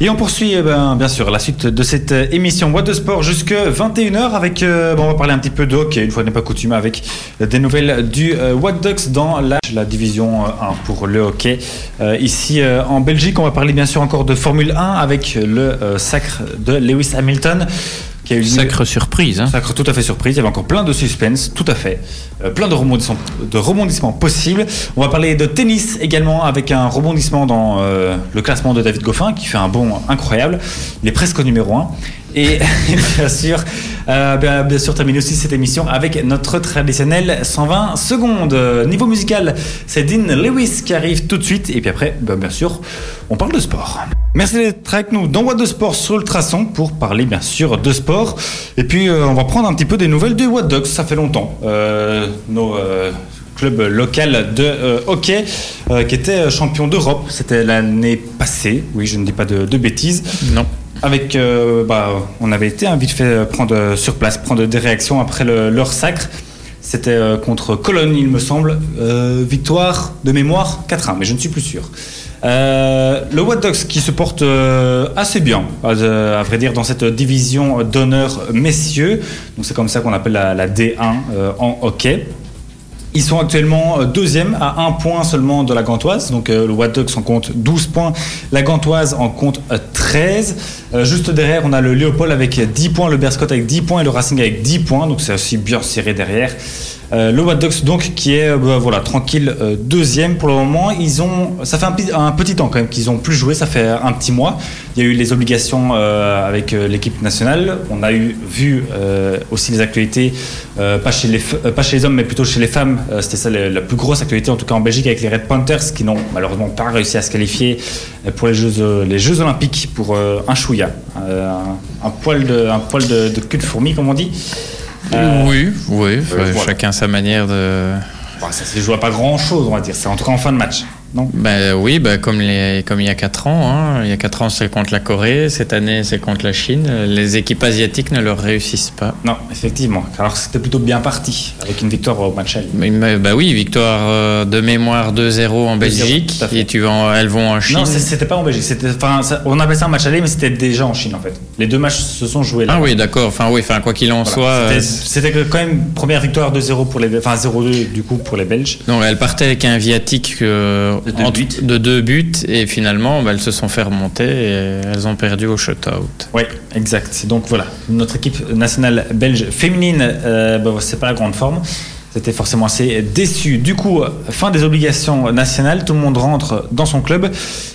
Et on poursuit eh ben, bien sûr la suite de cette euh, émission What de Sport jusque 21h avec euh, bon, on va parler un petit peu de hockey une fois n'est pas coutume avec euh, des nouvelles du euh, What Ducks dans la, division euh, 1 pour le hockey. Ici en Belgique, on va parler bien sûr encore de Formule 1 avec le sacre de Lewis Hamilton qui a eu lieu- Sacre surprise. Hein. Sacre tout à fait surprise, il y avait encore plein de suspense, tout à fait. Euh, plein de rebondissements, de rebondissements possibles. On va parler de tennis également avec un rebondissement dans euh, le classement de David Goffin qui fait un bond incroyable. Il est presque au numéro 1. Et bien sûr, euh, bien, sûr, terminer aussi cette émission avec notre traditionnel 120 secondes. Niveau musical, c'est Dean Lewis qui arrive tout de suite. Et puis après, ben, bien sûr, on parle de sport. Merci d'être avec nous dans What de Sport sur Ultrason pour parler bien sûr de sport. Et puis euh, on va prendre un petit peu des nouvelles du What Dogs, ça fait longtemps. Euh, nos clubs locaux de hockey qui étaient champions d'Europe, c'était l'année passée, oui je ne dis pas de bêtises. Non. Avec, euh, bah, on avait été hein, vite fait prendre euh, sur place, prendre des réactions après le- leur sacre. C'était euh, contre Cologne, il me semble. Euh, victoire de mémoire 4-1, mais je ne suis plus sûr. Euh, le What Dogs qui se porte euh, assez bien, euh, à vrai dire, dans cette division d'honneur messieurs. C'est comme ça qu'on appelle la, la D1 euh, en hockey. Ils sont actuellement euh, deuxième à un point seulement de la Gantoise. Donc euh, le Dogs en compte 12 points. La Gantoise en compte euh, 13. Euh, juste derrière, on a le Léopold avec 10 points, le Berscott avec 10 points et le Racing avec 10 points. Donc c'est aussi bien serré derrière. Euh, le Dogs donc qui est euh, bah, tranquille euh, deuxième pour le moment. Ils ont ça fait un, petit temps quand même qu'ils ont plus joué. Ça fait un petit mois. Il y a eu les obligations avec l'équipe nationale. On a vu aussi les actualités pas chez les hommes mais plutôt chez les femmes. C'était ça la, plus grosse actualité en tout cas en Belgique avec les Red Panthers qui n'ont malheureusement pas réussi à se qualifier pour les Jeux les Jeux Olympiques pour un chouïa, un, un poil de un poil de, de cul de fourmi comme on dit. Euh, oui, oui. voilà. Chacun sa manière de. Bon, ça se joue à pas grand chose, on va dire. C'est en tout cas en fin de match. Non Ben oui, ben comme, les, comme il y a 4 ans. hein. Il y a 4 ans, c'est contre la Corée. Cette année, c'est contre la Chine. Les équipes asiatiques ne leur réussissent pas. Non, effectivement. Alors c'était plutôt bien parti avec une victoire au match aller. Bah oui, victoire euh, de mémoire 2-0 en Belgique. Et tu vas en- elles vont en Chine. Non, c'était pas en Belgique. C'était, enfin, ça- on appelle ça un match aller, mais c'était déjà en Chine en fait. Les deux matchs se sont joués là. Ah oui, d'accord. Enfin, oui, enfin, quoi qu'il en Voilà. soit. euh, C'était, c'était quand même première victoire 2-0 pour les, enfin 0-2 du coup pour les Belges. Non, elle partait avec un viatique euh, De deux entre- buts. de deux buts et finalement bah, elles se sont fait remonter et elles ont perdu au shutout. Oui, exact. Donc voilà, notre équipe nationale belge féminine, euh, bah, c'est pas la grande forme. C'était forcément assez déçu. Du coup, fin des obligations nationales, tout le monde rentre dans son club.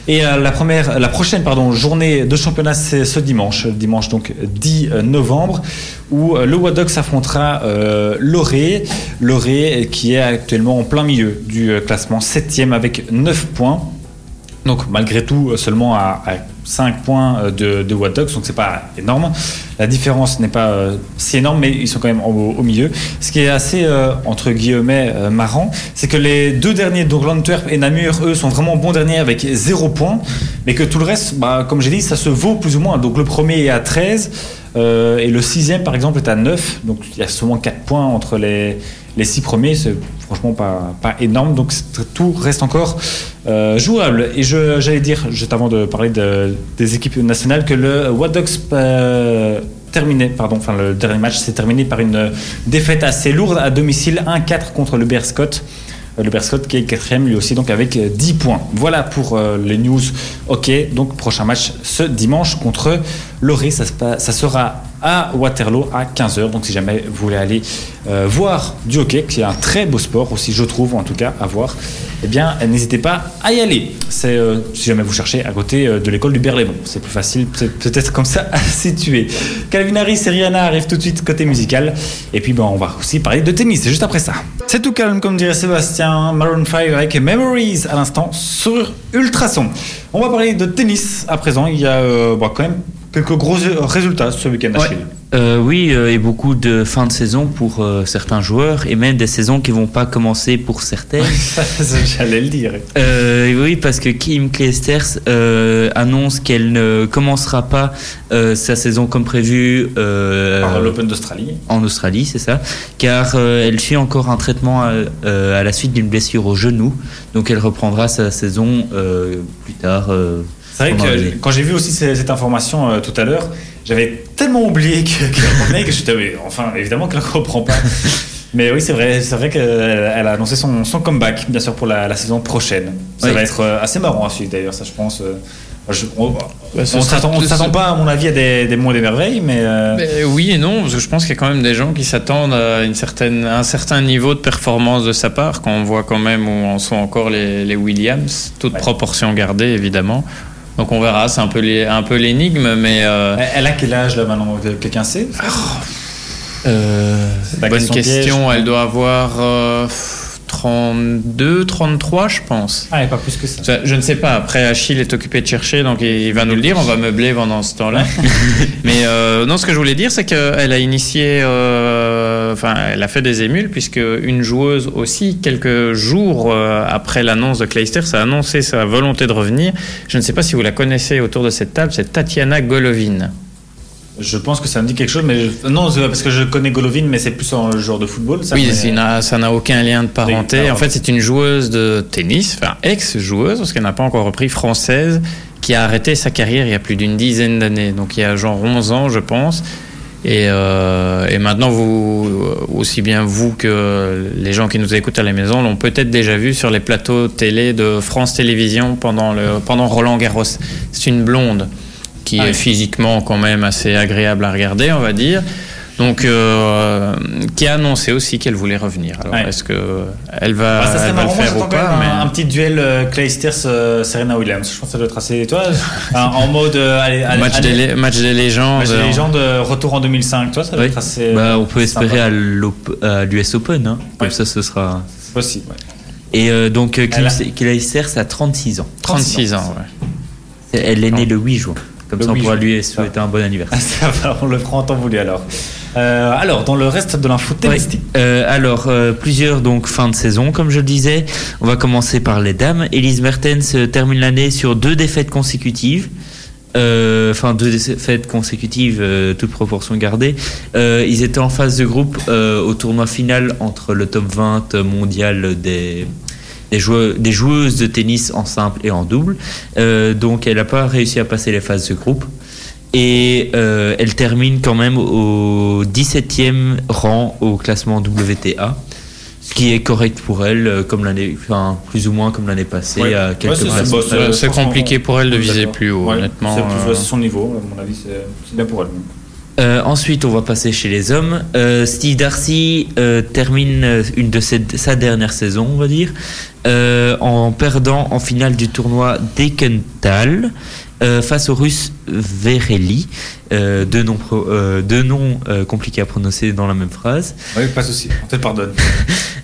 Et euh, la, première, la prochaine pardon, journée de championnat, c'est ce dimanche, dimanche donc 10 novembre, où euh, le Wadox affrontera euh, Loré. Loré qui est actuellement en plein milieu du classement, 7 avec 9 points. Donc malgré tout, seulement à, 5 points euh, de, de Wild Dogs, donc c'est pas énorme. La différence n'est pas euh, si énorme, mais ils sont quand même au, milieu. Ce qui est assez, euh, entre guillemets, marrant, c'est que les deux derniers, donc l'Antwerp et Namur, eux, sont vraiment bons derniers avec 0 points, mais que tout le reste, bah, comme j'ai dit, ça se vaut plus ou moins. Donc le premier est à 13, euh, et le sixième, par exemple, est à 9, donc il y a seulement 4 points entre les, les 6 premiers, franchement pas, énorme, donc tout reste encore euh, jouable. Et j'allais dire, juste avant de parler de- des équipes nationales, que le What euh, terminé, pardon, enfin le dernier match s'est terminé par une défaite assez lourde à domicile, 1-4 contre le Berscott. Euh, Le Berscott qui est quatrième lui aussi, donc avec euh, 10 points. Voilà pour les news. Ok, donc prochain match ce dimanche contre Loré. Ça, ça sera à Waterloo à 15h. Donc si jamais vous voulez aller euh, voir du hockey, qui est un très beau sport aussi, je trouve en tout cas, à voir, eh bien n'hésitez pas à y aller. C'est euh, si jamais vous cherchez à côté euh, de l'école du Berlaymont. C'est plus facile, peut- peut-être comme ça à situer. Calvin Harris et Rihanna arrivent tout de suite côté musical. Et puis ben, on va aussi parler de tennis, c'est juste après ça. C'est tout calme, comme dirait Sébastien. Maroon 5 avec Memories à l'instant sur Ultrason. On va parler de tennis à présent. Il y a bon, quand même quelques gros résultats ce week-end, Ouais. Euh, oui, euh, et beaucoup de fin de saison pour euh, certains joueurs, et même des saisons qui vont pas commencer pour certaines. J'allais le dire. Euh, oui, parce que Kim Clijsters euh, annonce qu'elle ne commencera pas euh, sa saison comme prévu euh, Par l'Open d'Australie. en Australie, c'est ça, car euh, elle suit encore un traitement à, euh, à la suite d'une blessure au genou, donc elle reprendra sa saison euh, plus tard. C'est vrai que quand j'ai vu aussi cette information euh, tout à l'heure, j'avais tellement oublié que- qu'elle revenait que j'étais, oui, enfin, évidemment qu'elle ne reprend pas. Mais oui, c'est vrai, c'est vrai qu'elle elle a annoncé son, son comeback, bien sûr, pour la, la saison prochaine. Ça Oui. va être euh, assez marrant à suivre d'ailleurs, ça je pense. euh, je- on Bah, sera- s'attend pas, à mon avis, à des, des monts et des merveilles, mais. euh, Mais oui et non, parce que je pense qu'il y a quand même des gens qui s'attendent à une certaine, un certain niveau de performance de sa part, quand on voit quand même où en sont encore les, les Williams, toute Ouais. proportion gardée évidemment. Donc on verra, c'est un peu les- un peu l'énigme, mais euh, Elle a quel âge là maintenant? Quelqu'un sait? Euh, C'est la bonne question, piège. elle doit avoir euh, 32, 33 je pense. Ah, et pas plus que ça. Ça, Je ne sais pas. Après, Achille est occupé de chercher, donc il va nous le dire. On va meubler pendant ce temps-là. Mais euh, non, ce que je voulais dire, c'est qu'elle a initié, euh, enfin, elle a fait des émules, puisque une joueuse aussi, quelques jours euh, après l'annonce de Clijsters, a annoncé sa volonté de revenir. Je ne sais pas si vous la connaissez autour de cette table, c'est Tatiana Golovin. Je pense que ça me dit quelque chose, mais je- non, parce que je connais Golovin, mais c'est plus en joueur de football. Ça, oui, mais- ça n'a aucun lien de parenté. Oui, en fait, c'est une joueuse de tennis, enfin ex-joueuse, parce qu'elle n'a pas encore repris, française, qui a arrêté sa carrière il y a plus d'une dizaine d'années. Donc il y a genre 11 ans, je pense. Et, euh, et maintenant, vous, aussi bien vous que les gens qui nous écoutent à la maison l'ont peut-être déjà vu sur les plateaux télé de France Télévisions pendant, le, pendant Roland Garros. C'est une blonde qui Ah oui. est physiquement quand même assez agréable à regarder, on va dire. Donc, euh, qui a annoncé aussi qu'elle voulait revenir. Alors, Ouais. est-ce que elle va, Bah, ça elle va le faire ou pas même mais- un, un petit duel euh, Clijsters-Serena Williams. Je pense que ça doit être assez. Toi, un- en mode. euh, allez, allez, match, allez, des, lé- match des légendes. match des légendes, euh, retour en 2005. Toi, ça doit oui. être assez. Bah, on peut espérer à l'US Open, hein. comme Ouais. ça ce sera. C'est possible. ouais. Et euh, donc, euh, Elle a- a 36 ans. 36 ans, ouais. Elle est née le 8 juin. Comme Le ça, on 8 pourra lui souhaiter un bon anniversaire. Ah, ça va, on le fera en temps voulu alors. Euh, alors, dans le reste de l'info tennistique. Euh, alors, euh, plusieurs donc fin de saison, comme je le disais. On va commencer par les dames. Elise Mertens termine l'année sur deux défaites consécutives. Enfin, deux défaites consécutives, euh, toute proportion gardée. Euh, ils étaient en phase de groupe au tournoi final entre le top 20 mondial des, des, joueurs, des joueuses de tennis en simple et en double. Euh, donc, elle n'a pas réussi à passer les phases de groupe. Et euh, elle termine quand même au 17e rang au classement WTA. Ce qui est correct pour elle, euh, comme l'année, enfin, plus ou moins comme l'année passée, Ouais. à quelques Ouais, c'est- compliqué pour elle de viser plus haut, Ouais, honnêtement. C'est euh, son niveau, à mon avis, c'est c'est bien pour elle. Euh, ensuite, on va passer chez les hommes. Euh, Steve Darcy euh, termine euh, une de ses- sa dernière saison, on va dire, en perdant en finale du tournoi d'Ekental euh, face au russe Vereli. Euh, deux noms, pro- deux noms compliqués à prononcer dans la même phrase. Oui, pas de souci, on te pardonne.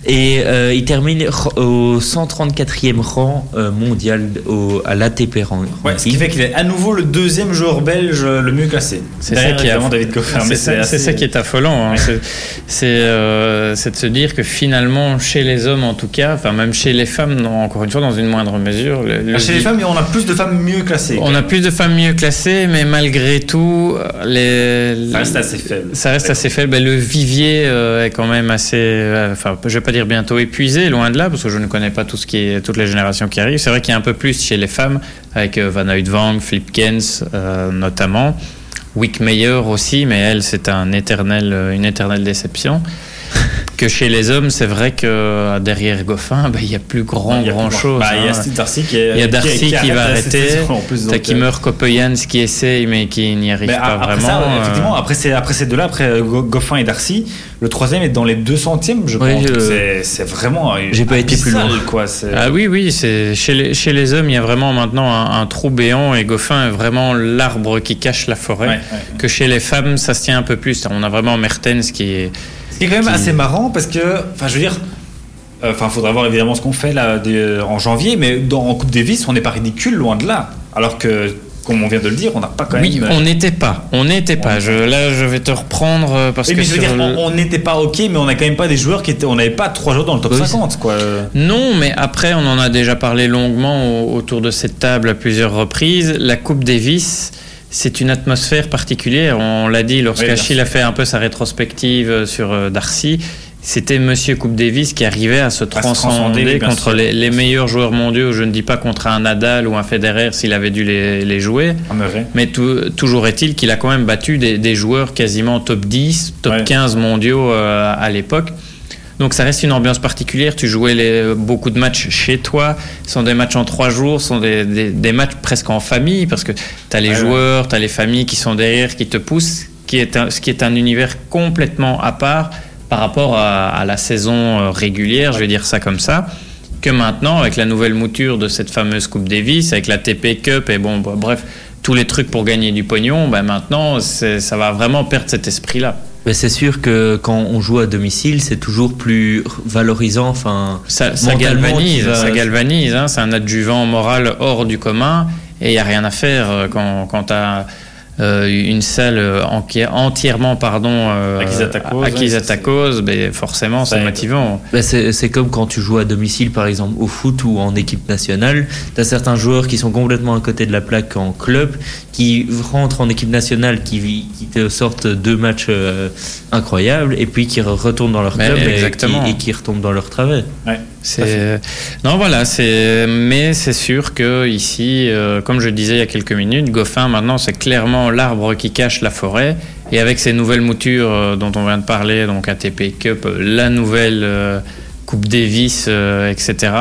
Et euh, il termine au 134e rang euh, mondial au, à l'ATP rang. Ouais, ce qui fait qu'il est à nouveau le deuxième joueur belge le mieux classé. C'est ça qui est David Goffin. C'est mais ça, c'est assez- ça qui est affolant. hein. C'est- C'est euh, c'est de se dire que finalement, chez les hommes en tout cas, enfin même chez les femmes, non, encore une fois, dans une moindre mesure, le- le Ah, Chez les femmes, on a plus de femmes mieux classées. on a plus de femmes mieux classées, mais malgré tout, les, Ça reste assez faible. ça reste assez faible. Ben, le vivier euh, est quand même assez, euh, enfin, je vais pas dire bientôt épuisé, loin de là, parce que je ne connais pas tout ce qui est, toutes les générations qui arrivent. C'est vrai qu'il y a un peu plus chez les femmes, avec euh, Van Oudvang, Flipkens euh, notamment, Wickmeyer aussi, mais elle, c'est un éternel, euh, une éternelle déception. Que chez les hommes, c'est vrai que euh, derrière Goffin, ben, il y a plus grand, a grand plus- chose. Bah, Il y a hein. Steve Darcy qui est. Y a Darcy qui, va arrêter. en plus, T'as qui euh, meurt Kopejans qui essaye mais qui n'y arrive mais pas a- après vraiment. ça, euh, effectivement, après ces, après ces deux-là, après euh, Go- Goffin et Darcy, le troisième est dans les 200e, je Ouais, pense. je- Donc C'est c'est vraiment. euh, J'ai pas été plus loin. Quoi, c'est- Ah oui, oui, c'est chez les, chez les hommes, il y a vraiment maintenant un, un trou béant et Goffin est vraiment l'arbre qui cache la forêt. Ouais, ouais. Que chez les femmes, ça se tient un peu plus. On a vraiment Mertens qui est. Ce qui est quand même assez marrant parce que, enfin, je veux dire, euh, enfin, faudra voir évidemment ce qu'on fait là des- en janvier, mais dans, en Coupe Davis, on n'est pas ridicule, loin de là. Alors que, comme on vient de le dire, on n'a pas quand même. Oui, on n'était pas. On n'était pas. Je, là, je vais te reprendre euh, parce Oui, que mais je veux dire, le- on n'était pas ok, mais on n'a quand même pas des joueurs qui étaient. On n'avait pas trois joueurs dans le top Oui, 50, quoi. Non, mais après, on en a déjà parlé longuement au- autour de cette table à plusieurs reprises. La Coupe Davis, c'est une atmosphère particulière. On l'a dit Oui, lorsqu'Achille bien a fait un peu sa rétrospective euh, sur euh, Darcy. C'était Monsieur Coupe Davis qui arrivait à se transcender, oui, contre les, les meilleurs joueurs mondiaux. Je ne dis pas contre un Nadal ou un Federer s'il avait dû les, les jouer. Murray. Mais tout- toujours est-il qu'il a quand même battu des, des joueurs quasiment top 10, top Ouais. 15 mondiaux euh, à l'époque. Donc ça reste une ambiance particulière. Tu jouais les- beaucoup de matchs chez toi. Ce sont des matchs en trois jours, ce sont des, des- des matchs presque en famille parce que tu as les Ouais, ouais. joueurs, tu as les familles qui sont derrière, qui te poussent, qui est un- ce qui est un univers complètement à part par rapport à, à la saison euh, régulière, je vais dire ça comme ça. Que maintenant, avec la nouvelle mouture de cette fameuse Coupe Davis, avec la TP Cup et bon, bah, bref, tous les trucs pour gagner du pognon, ben maintenant, ça va vraiment perdre cet esprit-là. C'est sûr que quand on joue à domicile, c'est toujours plus valorisant. Enfin, Ça, galvanise, ça galvanise. hein, c'est un adjuvant moral hors du commun et il n'y a rien à faire euh, quand, quand tu as une salle euh, entièrement pardon, euh, Acquise à ta cause, acquise ouais, à ta c'est- cause, ben forcément, c'est motivant. c'est c'est comme quand tu joues à domicile, par exemple au foot ou en équipe nationale. Tu as certains joueurs qui sont complètement à côté de la plaque en club, qui rentrent en équipe nationale, qui, qui te sortent deux matchs euh, incroyables, et puis qui re- retournent dans leur Mais club et qui, et qui retombent dans leur travers. Ouais. C'est non voilà, c'est mais c'est sûr que ici, euh, comme je disais il y a quelques minutes, Goffin maintenant c'est clairement l'arbre qui cache la forêt et avec ces nouvelles moutures euh, dont on vient de parler, donc ATP Cup, euh, la nouvelle euh, Coupe Davis, euh, etc.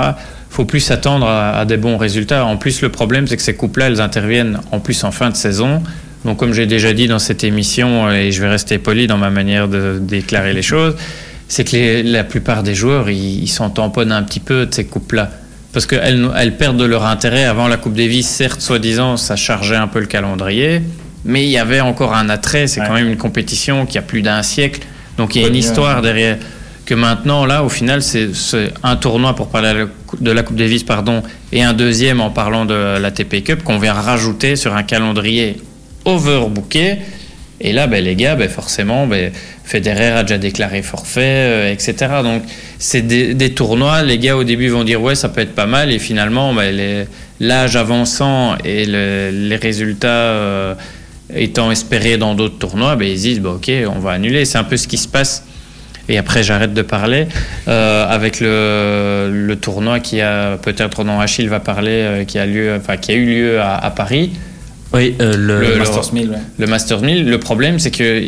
Faut plus s'attendre à, à des bons résultats. En plus, le problème c'est que ces coupes-là, elles interviennent en plus en fin de saison. Donc, comme j'ai déjà dit dans cette émission, et je vais rester poli dans ma manière de déclarer les choses, c'est que les- la plupart des joueurs, ils ils s'en tamponnent un petit peu de ces coupes-là. Parce qu'elles elles perdent de leur intérêt. Avant la Coupe Davis, certes, soi-disant, ça chargeait un peu le calendrier, mais il y avait encore un attrait. C'est Ouais. quand même une compétition qui a plus d'un siècle. Donc il y a une histoire derrière. Que maintenant, là, au final, c'est un tournoi pour parler de la Coupe Davis, pardon, et un deuxième en parlant de la TP Cup qu'on vient rajouter sur un calendrier overbooké. Et là, ben, les gars, ben, forcément, ben, Federer a déjà déclaré forfait, euh, etc. Donc, c'est des, des tournois. Les gars, au début, vont dire ouais, ça peut être pas mal. Et finalement, les- l'âge avançant et le- les résultats euh, étant espérés dans d'autres tournois, ben, ils disent bah, ok, on va annuler. C'est un peu ce qui se passe. Et après, j'arrête de parler euh, avec le, le tournoi qui a peut-être dont Achille va parler, qui a lieu, enfin qui a eu lieu à, à Paris. Oui, le, Le- Masters 1000, ouais. Le Masters 1000, le problème, c'est que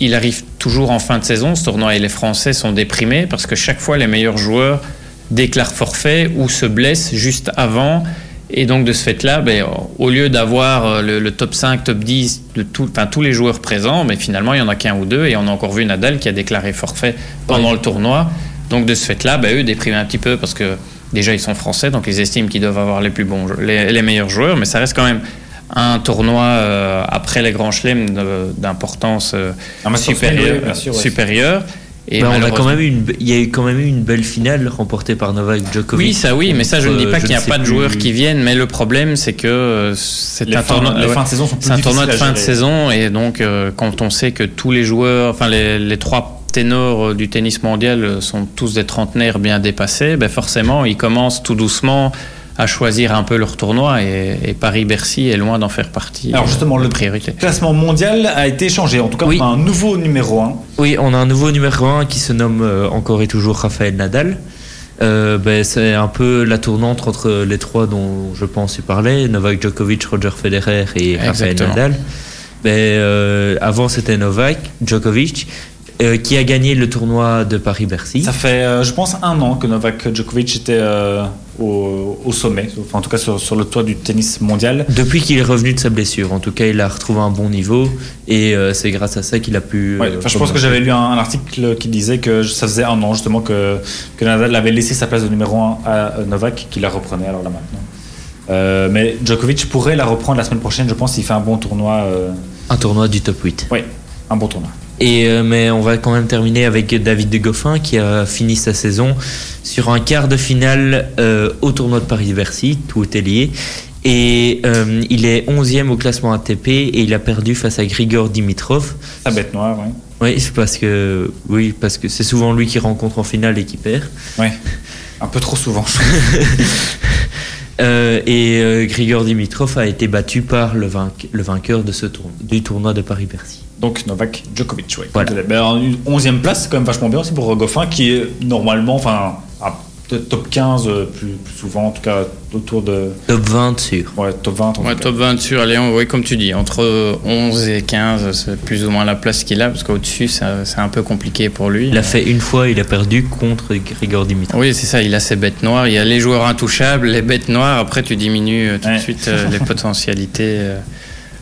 il arrive toujours en fin de saison, ce tournoi, et les Français sont déprimés parce que chaque fois, les meilleurs joueurs déclarent forfait ou se blessent juste avant. Et donc, de ce fait-là, ben, au lieu d'avoir euh, le, le top 5, top 10 de tout, enfin, tous les joueurs présents, mais finalement, il y en a qu'un ou deux. Et on a encore vu Nadal qui a déclaré forfait pendant le tournoi. Donc, de ce fait-là, ben, eux dépriment un petit peu parce que déjà, ils sont français, donc ils estiment qu'ils doivent avoir les, plus bons, les, les meilleurs joueurs. Mais ça reste quand même un tournoi euh, après les grands chelems de- d'importance euh, Masters supérieure. oui, bien sûr, ouais. supérieure. Et Bah, on a quand même eu une, il y a eu quand même eu une belle finale remportée par Novak Djokovic. Oui, ça oui, mais ça je ne dis Euh, pas qu'il n'y a pas de plus. joueurs qui viennent, mais le problème c'est que euh, c'est un tournoi, ouais, fins de saison sont plus c'est un tournoi de fin de saison et donc euh, quand on sait que tous les joueurs, enfin les, les trois ténors euh, du tennis mondial euh, sont tous des trentenaires bien dépassés, ben forcément ils commencent tout doucement à choisir un peu leur tournoi et, et Paris-Bercy est loin d'en faire partie. Alors justement, le priorité. classement mondial a été changé. En tout cas, Oui. on a un nouveau numéro 1. Oui, on a un nouveau numéro 1 qui se nomme euh, encore et toujours Rafael Nadal. Euh, ben, c'est un peu la tournante entre les trois dont je pense y parler, Novak Djokovic, Roger Federer et Rafael Exactement. Nadal. Ben, euh, avant c'était Novak Djokovic euh, qui a gagné le tournoi de Paris-Bercy. Ça fait, euh, je pense, un an que Novak Djokovic était euh, au, au sommet, enfin en tout cas sur, sur le toit du tennis mondial. Depuis qu'il est revenu de sa blessure, en tout cas, il a retrouvé un bon niveau et c'est grâce à ça qu'il a pu. Ouais, je pense que j'avais lu un, un article qui disait que ça faisait un an justement que, que Nadal avait laissé sa place de numéro 1 à Novak, qui la reprenait alors là maintenant. Euh, mais Djokovic pourrait la reprendre la semaine prochaine, je pense, s'il fait un bon tournoi. euh, un tournoi du top 8. Oui, un bon tournoi. Et euh, mais on va quand même terminer avec David de Goffin qui a fini sa saison sur un quart de finale euh, au tournoi de Paris-Bercy, tout est lié. Et euh, il est 11e au classement ATP et il a perdu face à Grigor Dimitrov. Sa bête noire, oui. Oui, c'est parce que oui, parce que c'est souvent lui qui rencontre en finale et qui perd. Ouais. Un peu trop souvent. Euh, et euh, Grigor Dimitrov a été battu par le, vainque- le vainqueur de ce tour- du tournoi de Paris-Bercy. Donc Novak Djokovic, oui. Voilà. Ben, en 11e place, c'est quand même vachement bien aussi pour Goffin, qui est normalement, enfin, top 15 euh, plus, plus souvent, en tout cas autour de Top 20 sûr. ouais, top 20. en tout Ouais, top 20 sur, allez, on- oui, comme tu dis, entre 11 et 15, c'est plus ou moins la place qu'il a, parce qu'au-dessus, c'est un peu compliqué pour lui. Il a fait une fois, il a perdu contre Grigor Dimitrov. Oui, c'est ça, il a ses bêtes noires. Il y a les joueurs intouchables, les bêtes noires. Après, tu diminues euh, tout Ouais. de suite euh, les potentialités.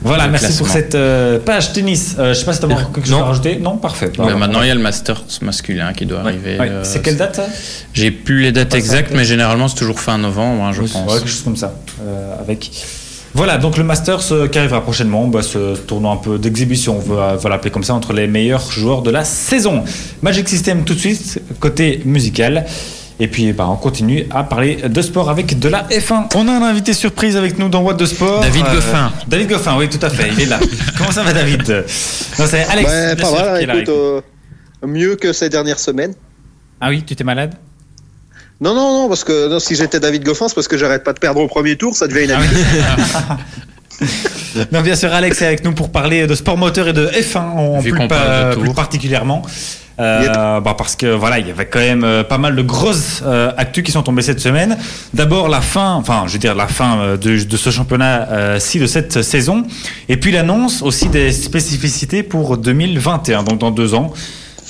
Voilà, merci classement. pour cette euh, page tennis. Euh, je sais pas si tu as encore quelque chose à rajouter. Non, parfait. Maintenant, il y a le Masters masculin qui doit arriver. Ouais. euh, C'est quelle date J'ai plus les dates exactes, mais généralement, c'est toujours fin novembre, hein, je pense. quelque chose comme ça. avec. Voilà, donc le Masters qui arrivera prochainement, bah, ce tournoi un peu d'exhibition, on va, va l'appeler comme ça, entre les meilleurs joueurs de la saison. Magic System tout de suite, côté musical. Et puis bah, on continue à parler de sport avec de la F1. On a un invité surprise avec nous dans What de Sport. David Goffin. David Goffin, oui, tout à fait, il est là. Comment ça va David? Non, c'est Alex. Ouais, bien pas sûr, mal, écoute, euh, mieux que ces dernières semaines. Ah oui, tu t'es malade? Non, non, non, parce que non, si j'étais David Goffin, c'est parce que j'arrête pas de perdre au premier tour, ça devient une Ah. Non, bien sûr, Alex est avec nous pour parler de sport moteur et de F1 en plus, parle de plus particulièrement. Euh, bah parce que voilà, il y avait quand même euh, pas mal de grosses euh, actus qui sont tombées cette semaine. D'abord la fin, enfin je veux dire la fin euh, de, de ce championnat-ci de cette saison, et puis l'annonce aussi des spécificités pour 2021, donc dans deux ans.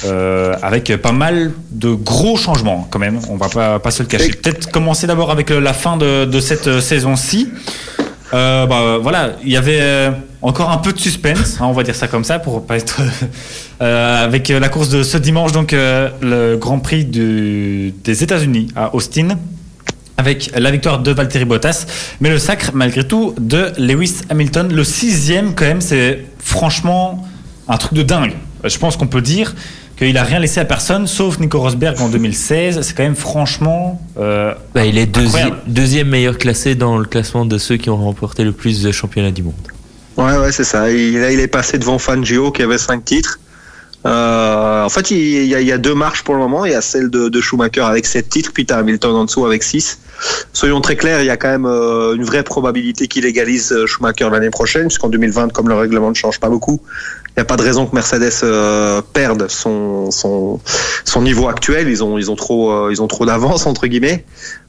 euh, avec pas mal de gros changements quand même, on va pas, pas se le cacher. Peut-être commencer d'abord avec euh, la fin de, de cette euh, saison-ci. Euh, bah, voilà, il y avait euh, encore un peu de suspense, hein, on va dire ça comme ça, pour pas être euh, avec euh, la course de ce dimanche, donc euh, le Grand Prix du- des États-Unis à Austin, avec la victoire de Valtteri Bottas, mais le sacre malgré tout de Lewis Hamilton, le sixième quand même, c'est franchement un truc de dingue. Je pense qu'on peut dire qu'il a rien laissé à personne, sauf Nico Rosberg en 2016. C'est quand même franchement. euh, Bah, il est deuxi- Incroyable. deuxième meilleur classé dans le classement de ceux qui ont remporté le plus de championnats du monde. Ouais, ouais, c'est ça. Il, là, il est passé devant Fangio qui avait cinq titres. Euh, en fait, il, y a, il y a deux marches pour le moment. Il y a celle de, de Schumacher avec sept titres, puis t'as Hamilton en dessous avec six. Soyons très clairs, il y a quand même euh, une vraie probabilité qu'il égalise euh, Schumacher l'année prochaine, puisqu'en 2020, comme le règlement ne change pas beaucoup, il n'y a pas de raison que Mercedes euh, perde son, son, son niveau actuel. Ils ont, ils ont trop, euh, ils ont trop d'avance entre guillemets.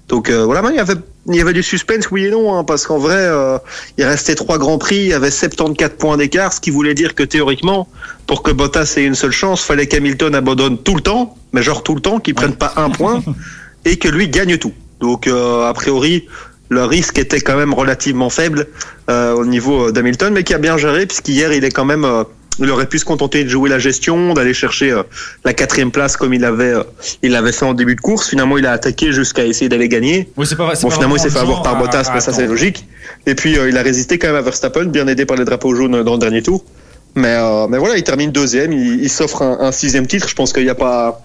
Donc euh, voilà, il y avait il y avait du suspense, oui et non, hein, parce qu'en vrai, euh, il restait trois grands prix, il y avait 74 points d'écart, ce qui voulait dire que théoriquement, pour que Bottas ait une seule chance, fallait qu'Hamilton abandonne tout le temps, mais genre tout le temps, qu'il prenne pas un point, et que lui gagne tout. Donc euh, a priori, le risque était quand même relativement faible euh, au niveau d'Hamilton, mais qui a bien géré, puisqu'hier, il est quand même... il aurait pu se contenter de jouer la gestion, d'aller chercher euh, la quatrième place comme il avait, euh, il l'avait fait en début de course. Finalement, il a attaqué jusqu'à essayer d'aller gagner. Oui, c'est pas, Bon, pas finalement, il s'est fait avoir par Bottas, mais ça, à c'est logique. Et puis, euh, il a résisté quand même à Verstappen, bien aidé par les drapeaux jaunes dans le dernier tour. Mais, euh, mais voilà, il termine deuxième, il, il s'offre un, un sixième titre. Je pense qu'il n'y a pas,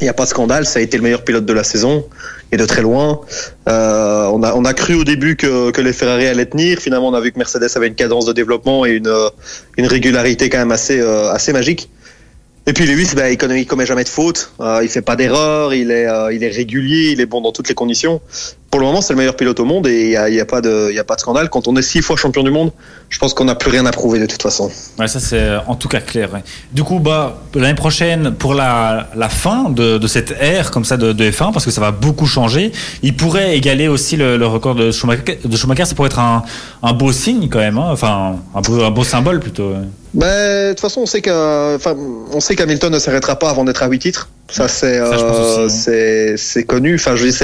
il n'y a pas de scandale. Ça a été le meilleur pilote de la saison et de très loin. Euh, on a, on a cru au début que, que les Ferrari allaient tenir. Finalement, on a vu que Mercedes avait une cadence de développement et une, une régularité quand même assez, euh, assez magique. Et puis Lewis, bah, il, commet jamais de faute, euh, il fait pas d'erreur, il euh, il est régulier, il est bon dans toutes les conditions. Pour le moment, c'est le meilleur pilote au monde et il y a, y a pas de, il y a pas de scandale. Quand on est six fois champion du monde, je pense qu'on n'a plus rien à prouver de toute façon. Ouais, ça c'est euh, en tout cas clair. ouais. Du coup, bah, l'année prochaine, pour la, la fin de, de cette ère comme ça de, de F1, parce que ça va beaucoup changer, il pourrait égaler aussi le, le record de Schumacher. De Schumacher, ça pourrait être un, un beau signe quand même, hein. enfin un beau, un beau symbole plutôt. ouais. Mais de toute façon, on sait que, enfin, on sait qu'Hamilton ne s'arrêtera pas avant d'être à huit titres. Ça, c'est, euh, c'est, connu. Enfin, je dis,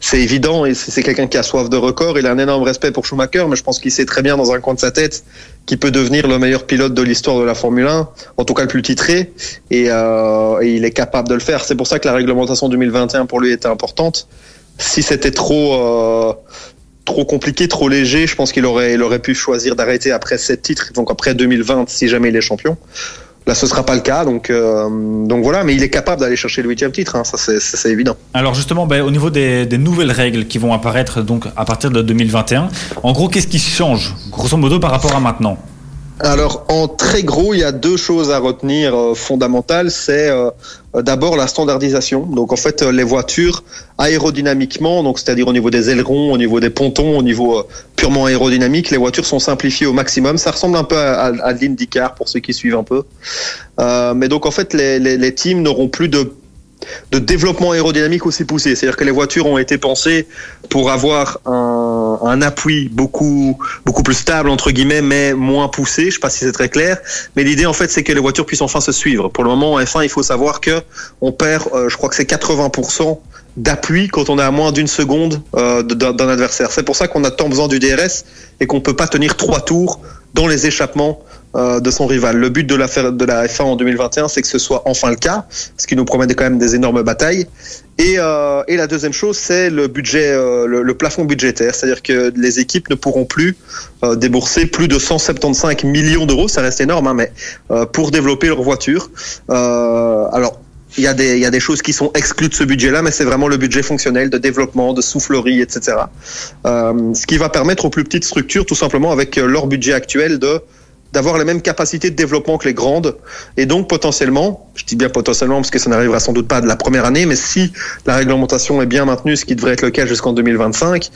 c'est, évident et c'est quelqu'un qui a soif de record. Il a un énorme respect pour Schumacher, mais je pense qu'il sait très bien dans un coin de sa tête qu'il peut devenir le meilleur pilote de l'histoire de la Formule 1, en tout cas le plus titré, et, euh, et il est capable de le faire. C'est pour ça que la réglementation 2021 pour lui était importante. Si c'était trop, euh, trop compliqué, trop léger, je pense qu'il aurait, il aurait pu choisir d'arrêter après sept titres, donc après 2020, si jamais il est champion. Là, ce sera pas le cas, donc, euh, donc voilà, mais il est capable d'aller chercher le huitième titre, hein, ça c'est évident. Alors justement, bah, au niveau des, nouvelles règles qui vont apparaître à partir de 2021, en gros, qu'est-ce qui change, grosso modo, par rapport à maintenant? Alors, en très gros, il y a deux choses à retenir euh, fondamentales. C'est euh, euh, d'abord la standardisation. Donc, en fait, les voitures aérodynamiquement, donc c'est-à-dire au niveau des ailerons, au niveau des pontons, au niveau purement aérodynamique, les voitures sont simplifiées au maximum. Ça ressemble un peu à, à, l'IndyCar pour ceux qui suivent un peu. Mais donc, en fait, les, les, les teams n'auront plus de de développement aérodynamique aussi poussé. C'est-à-dire que les voitures ont été pensées pour avoir un, appui beaucoup beaucoup plus stable entre guillemets, mais moins poussé. Je sais pas si c'est très clair, mais l'idée en fait c'est que les voitures puissent enfin se suivre. Pour le moment en F1, il faut savoir que on perd, euh, je crois que c'est 80% d'appui quand on est à moins d'une seconde euh, d'un adversaire. C'est pour ça qu'on a tant besoin du DRS et qu'on peut pas tenir trois tours dans les échappements euh, de son rival. Le but de la, de la F1 en 2021, c'est que ce soit enfin le cas, ce qui nous promet quand même des énormes batailles. Et, euh, et la deuxième chose, c'est le budget, euh, le, plafond budgétaire, c'est-à-dire que les équipes ne pourront plus euh, débourser plus de 175 millions d'euros, ça reste énorme, hein, mais euh, pour développer leur voiture. Euh, alors. Il y, a des, y a des choses qui sont exclues de ce budget-là, mais c'est vraiment le budget fonctionnel de développement, de soufflerie, etc. Euh, ce qui va permettre aux plus petites structures, tout simplement avec leur budget actuel, de d'avoir les mêmes capacités de développement que les grandes et donc potentiellement, je dis bien potentiellement parce que ça n'arrivera sans doute pas de la première année, mais si la réglementation est bien maintenue, ce qui devrait être le cas jusqu'en 2025,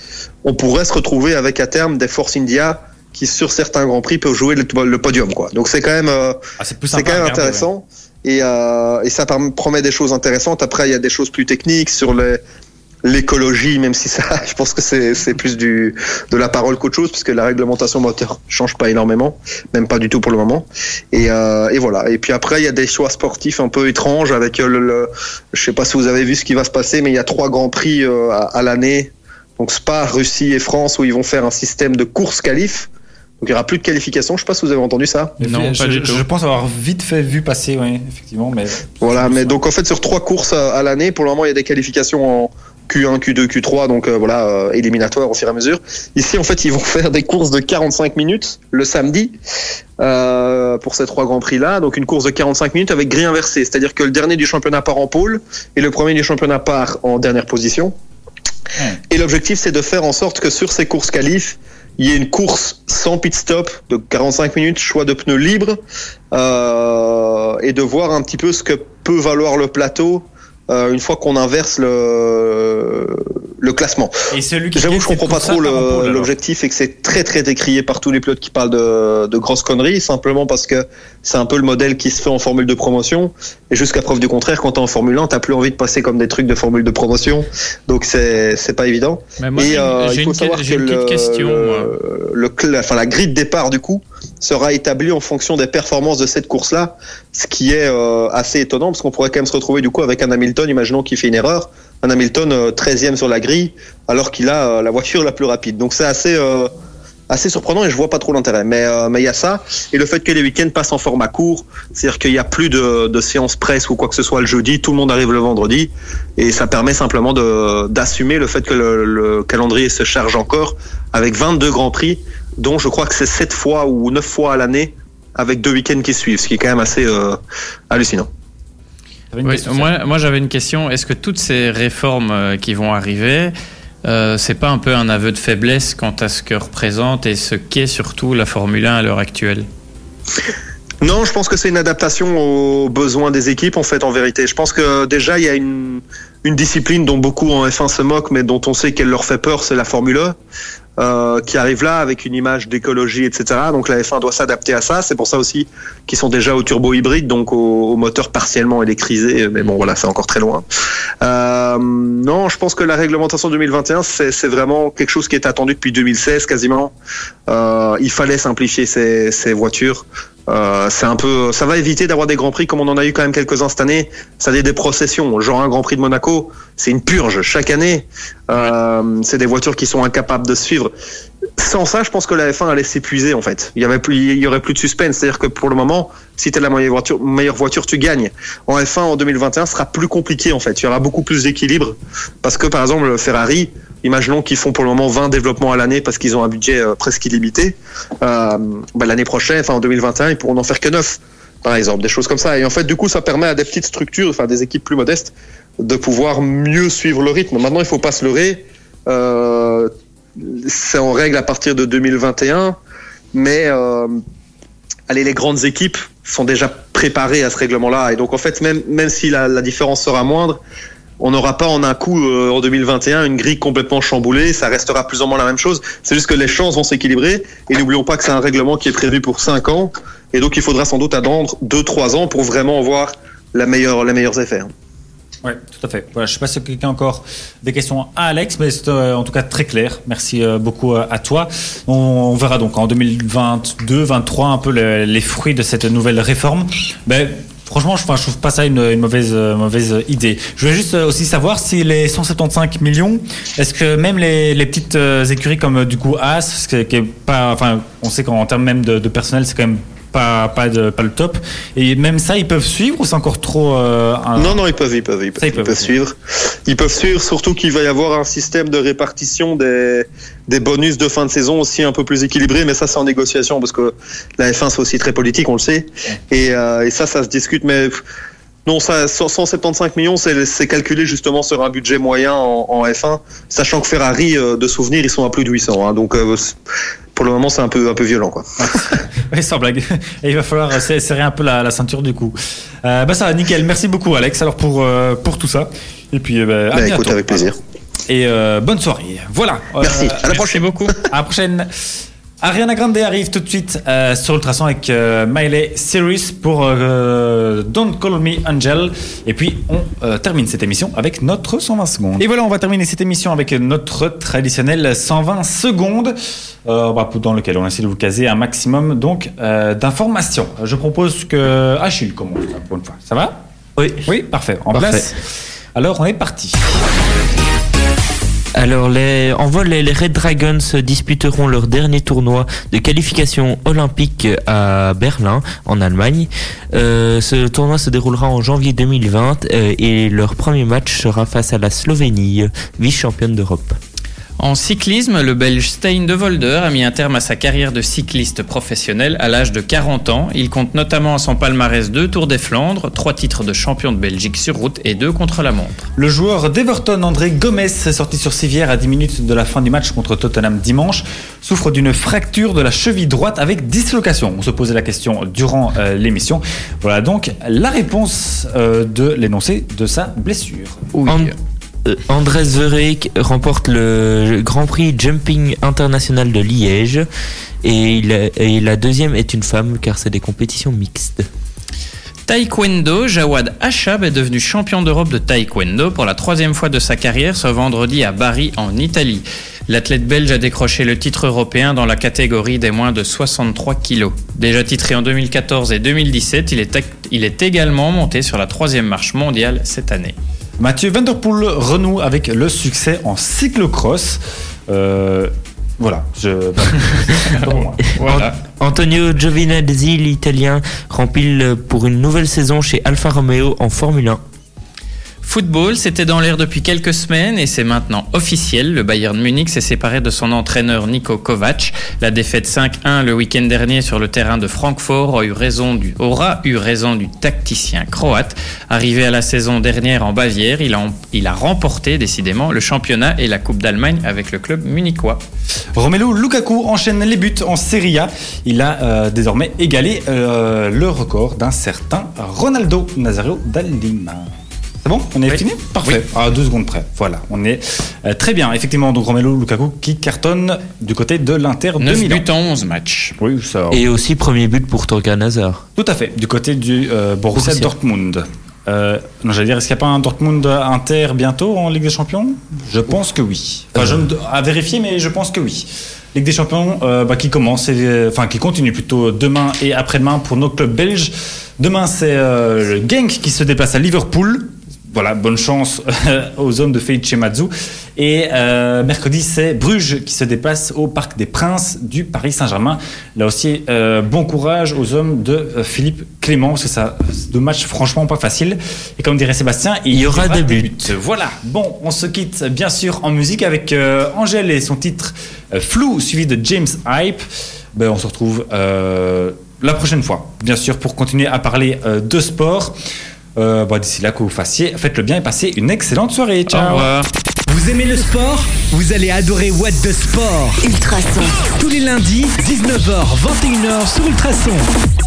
on pourrait se retrouver avec à terme des Force India qui sur certains grands prix peuvent jouer le, podium quoi. Donc c'est quand même euh, Ah, C'est quand même ouais. intéressant et, euh, et ça promet des choses intéressantes. Après, il y a des choses plus techniques sur les- l'écologie, même si ça, je pense que c'est plus du de la parole qu'autre chose, puisque la réglementation moteur change pas énormément, même pas du tout pour le moment. Et, euh, et voilà. Et puis après, il y a des choix sportifs un peu étranges avec euh, le, le- je sais pas si vous avez vu ce qui va se passer, mais il y a trois grands prix euh, à, à l'année. Donc Spa, Russie et France, où ils vont faire un système de course qualif. Donc il y aura plus de qualification. Je sais pas si vous avez entendu ça. Non, je, pas du je- tout. Je pense avoir vite fait vu passer, oui, effectivement, mais Voilà, mais donc en fait sur trois courses à, à l'année, pour le moment il y a des qualifications en Q1, Q2, Q3, donc euh, voilà, euh, éliminatoires au fur et à mesure. Ici en fait ils vont faire des courses de 45 minutes le samedi euh, pour ces trois grands prix là, donc une course de 45 minutes avec grille inversée, c'est-à-dire que le dernier du championnat part en pôle et le premier du championnat part en dernière position. Et l'objectif c'est de faire en sorte que sur ces courses qualifs, il y ait une course sans pit stop de 45 minutes, choix de pneus libres, euh, et de voir un petit peu ce que peut valoir le plateau euh, une fois qu'on inverse le, le classement. Et celui qui J'avoue, je comprends pas trop l'objectif et que c'est très très décrié par tous les pilotes qui parlent de, de grosses conneries, simplement parce que c'est un peu le modèle qui se fait en formule de promotion. Et jusqu'à preuve du contraire, quand t'es en Formule 1, t'as plus envie de passer comme des trucs de formule de promotion. Donc c'est c'est pas évident. Mais moi, et euh, il faut une, savoir que le, question. le, le enfin, la grille de départ du coup sera établie en fonction des performances de cette course-là, ce qui est euh, assez étonnant parce qu'on pourrait quand même se retrouver du coup avec un Hamilton, imaginons qu'il fait une erreur, un Hamilton euh, 13e sur la grille alors qu'il a euh, la voiture la plus rapide. Donc c'est assez euh, assez surprenant et je vois pas trop l'intérêt. Mais euh, mais il y a ça et le fait que les week-ends passent en format court, c'est-à-dire qu'il y a plus de, de séances presse ou quoi que ce soit le jeudi, tout le monde arrive le vendredi et ça permet simplement de d'assumer le fait que le, le calendrier se charge encore avec 22 grands prix, dont je crois que c'est 7 fois ou 9 fois à l'année avec deux week-ends qui suivent, ce qui est quand même assez euh, hallucinant. T'avais une Oui, question, moi, moi j'avais une question. Est-ce que toutes ces réformes euh, qui vont arriver, euh, c'est pas un peu un aveu de faiblesse quant à ce que représente et ce qu'est surtout la Formule 1 à l'heure actuelle? Non, je pense que c'est une adaptation aux besoins des équipes, en fait, en vérité. Je pense que déjà, il y a une, une discipline dont beaucoup en F1 se moquent, mais dont on sait qu'elle leur fait peur, c'est la Formule 1. Euh, qui arrive là avec une image d'écologie, etc. Donc la F1 doit s'adapter à ça. C'est pour ça aussi qu'ils sont déjà au turbo hybride, donc au, au moteur partiellement électrisé. Mais bon, voilà, c'est encore très loin. Euh, non, je pense que la réglementation 2021, c'est vraiment quelque chose qui est attendu depuis 2016 quasiment. Euh, il fallait simplifier ces, ces voitures. Euh, c'est un peu, ça va éviter d'avoir des grands prix comme on en a eu quand même quelques-uns cette année. Ça a des processions, genre un Grand Prix de Monaco, c'est une purge chaque année. Euh, c'est des voitures qui sont incapables de suivre. Sans ça, je pense que la F1 allait s'épuiser en fait. Il y avait plus, il y aurait plus de suspense. C'est-à-dire que pour le moment, si tu la meilleure voiture, meilleure voiture, tu gagnes. En F1 en 2021, ce sera plus compliqué en fait. Il y aura beaucoup plus d'équilibre parce que par exemple Ferrari, imaginons qu'ils font pour le moment 20 développements à l'année parce qu'ils ont un budget euh, presque illimité. Euh, bah, l'année prochaine, enfin en 2021, ils pourront n'en faire que 9 par exemple, des choses comme ça. Et en fait, du coup, ça permet à des petites structures, enfin des équipes plus modestes, de pouvoir mieux suivre le rythme. Maintenant, il faut pas se leurrer. Euh, c'est en règle à partir de 2021, mais allez, les grandes équipes sont déjà préparées à ce règlement-là. Et donc, en fait, même, même si la différence sera moindre, on n'aura pas en un coup euh, en 2021 une grille complètement chamboulée, ça restera plus ou moins la même chose. C'est juste que les chances vont s'équilibrer et n'oublions pas que c'est un règlement qui est prévu pour 5 ans et donc il faudra sans doute attendre 2-3 ans pour vraiment voir la meilleure, les meilleurs effets. Oui, tout à fait. Voilà, je ne sais pas si quelqu'un a encore des questions à Alex, mais c'est euh, en tout cas très clair. Merci euh, beaucoup à toi. On, verra donc en 2022-2023 un peu le- les fruits de cette nouvelle réforme. Ben, franchement, je ne trouve pas ça une, euh, mauvaise idée. Je voulais juste euh, aussi savoir si les 175 millions, est-ce que même les, petites euh, écuries comme du coup As, qui est pas, enfin, on sait qu'en termes même de, de personnel, c'est quand même pas, pas, de, pas le top. Et même ça, ils peuvent suivre ou c'est encore trop... euh, un- Non, non, ils peuvent, ils peuvent, ils peuvent, Ça, ils ils peuvent, peuvent ok. suivre. Ils peuvent suivre, surtout qu'il va y avoir un système de répartition des, des bonus de fin de saison aussi un peu plus équilibré, mais ça c'est en négociation parce que la F1 c'est aussi très politique, on le sait, et, euh, et ça, ça se discute, mais non, ça, 175 millions, c'est calculé justement sur un budget moyen en, en F1, sachant que Ferrari, euh, de souvenir, ils sont à plus de 800, hein, donc euh, pour le moment c'est un peu, un peu violent, quoi. Oui, sans blague. Et il va falloir euh, serrer un peu la, la ceinture du coup. Euh, bah ça va, nickel. Merci beaucoup Alex alors pour, euh, pour tout ça. Et puis euh, bah, à Bah, bientôt. écoute, avec plaisir. Et euh, bonne soirée. Voilà. Merci. Euh, À la prochaine. beaucoup. à la prochaine. Ariana Grande arrive tout de suite euh, sur Ultrason avec euh, Miley Cyrus pour euh, Don't Call Me Angel. Et puis on euh, termine cette émission avec notre 120 secondes. Et voilà, on va terminer cette émission avec notre traditionnel 120 secondes bah, dans lequel on essaie de vous caser un maximum donc d'informations. Je propose que Achille commence là, pour une fois. Ça va? Oui. Oui, parfait. En Parfait. place. Alors on est parti. Alors, les, en vol, les Red Dragons disputeront leur dernier tournoi de qualification olympique à Berlin, en Allemagne. Euh, ce tournoi se déroulera en janvier 2020 euh, et leur premier match sera face à la Slovénie, vice-championne d'Europe. En cyclisme, le Belge Stein de Volder a mis un terme à sa carrière de cycliste professionnel à l'âge de 40 ans. Il compte notamment à son palmarès deux Tours des Flandres, trois titres de champion de Belgique sur route et deux contre la montre. Le joueur d'Everton, André Gomez, sorti sur civière à 10 minutes de la fin du match contre Tottenham dimanche, souffre d'une fracture de la cheville droite avec dislocation. On se posait la question durant euh, l'émission. Voilà donc la réponse euh, de l'énoncé de sa blessure. Oui. En- euh, Andres Vereyck remporte le Grand Prix Jumping International de Liège. Et, la deuxième est une femme car c'est des compétitions mixtes. Taekwondo, Jawad Achab est devenu champion d'Europe de taekwondo pour la troisième fois de sa carrière ce vendredi à Bari en Italie. L'athlète belge a décroché le titre européen dans la catégorie des moins de 63 kilos. Déjà titré en 2014 et 2017, il est, ac- il est également monté sur la troisième marche mondiale cette année. Mathieu Van Der Poel renoue avec le succès en cyclocross. Euh, voilà, je. Voilà. Antonio Giovinazzi, l'italien, rempile pour une nouvelle saison chez Alfa Romeo en Formule 1. Football, c'était dans l'air depuis quelques semaines et c'est maintenant officiel. Le Bayern Munich s'est séparé de son entraîneur Niko Kovac. La défaite 5-1 le week-end dernier sur le terrain de Francfort aura eu raison du tacticien croate. Arrivé à la saison dernière en Bavière, il a, remporté décidément le championnat et la Coupe d'Allemagne avec le club munichois. Romelu Lukaku enchaîne les buts en Serie A. Il a euh, désormais égalé euh, le record d'un certain Ronaldo Nazario Dall'Ima. C'est bon On est Oui. fini Parfait. À deux secondes près. Voilà, on est euh, très bien. Effectivement, donc Romelu Lukaku qui cartonne du côté de l'Inter de 9 Milan. buts en 11 matchs. Oui, ça. Et aussi premier but pour Torgan Hazard. Tout à fait, du côté du euh, Borussia, Borussia. Dortmund. Euh, non, j'allais dire, est-ce qu'il n'y a pas un Dortmund Inter bientôt en Ligue des Champions? Je pense que oui. Enfin, je à vérifier, mais je pense que oui. Ligue des Champions euh, bah, qui commence, et, euh, enfin qui continue plutôt demain et après-demain pour nos clubs belges. Demain, c'est euh, le Genk qui se déplace à Liverpool. Voilà, bonne chance aux hommes de Feiche Mazou. Et euh, mercredi, c'est Bruges qui se déplace au Parc des Princes du Paris Saint-Germain. Là aussi, euh, bon courage aux hommes de euh, Philippe Clément, parce que ça, c'est deux matchs franchement pas faciles. Et comme dirait Sébastien, il, Il y aura des buts. Voilà. Bon, on se quitte bien sûr en musique avec euh, Angèle et son titre euh, Flou, suivi de James Hype. Ben, on se retrouve euh, la prochaine fois, bien sûr, pour continuer à parler euh, de sport. Euh, bon, D'ici là, que vous fassiez, faites le bien et passez une excellente soirée. Au Ciao. revoir. Vous aimez le sport? Vous allez adorer What the Sport. Ultrason. Tous les lundis, 19h, 21h sur Ultrason.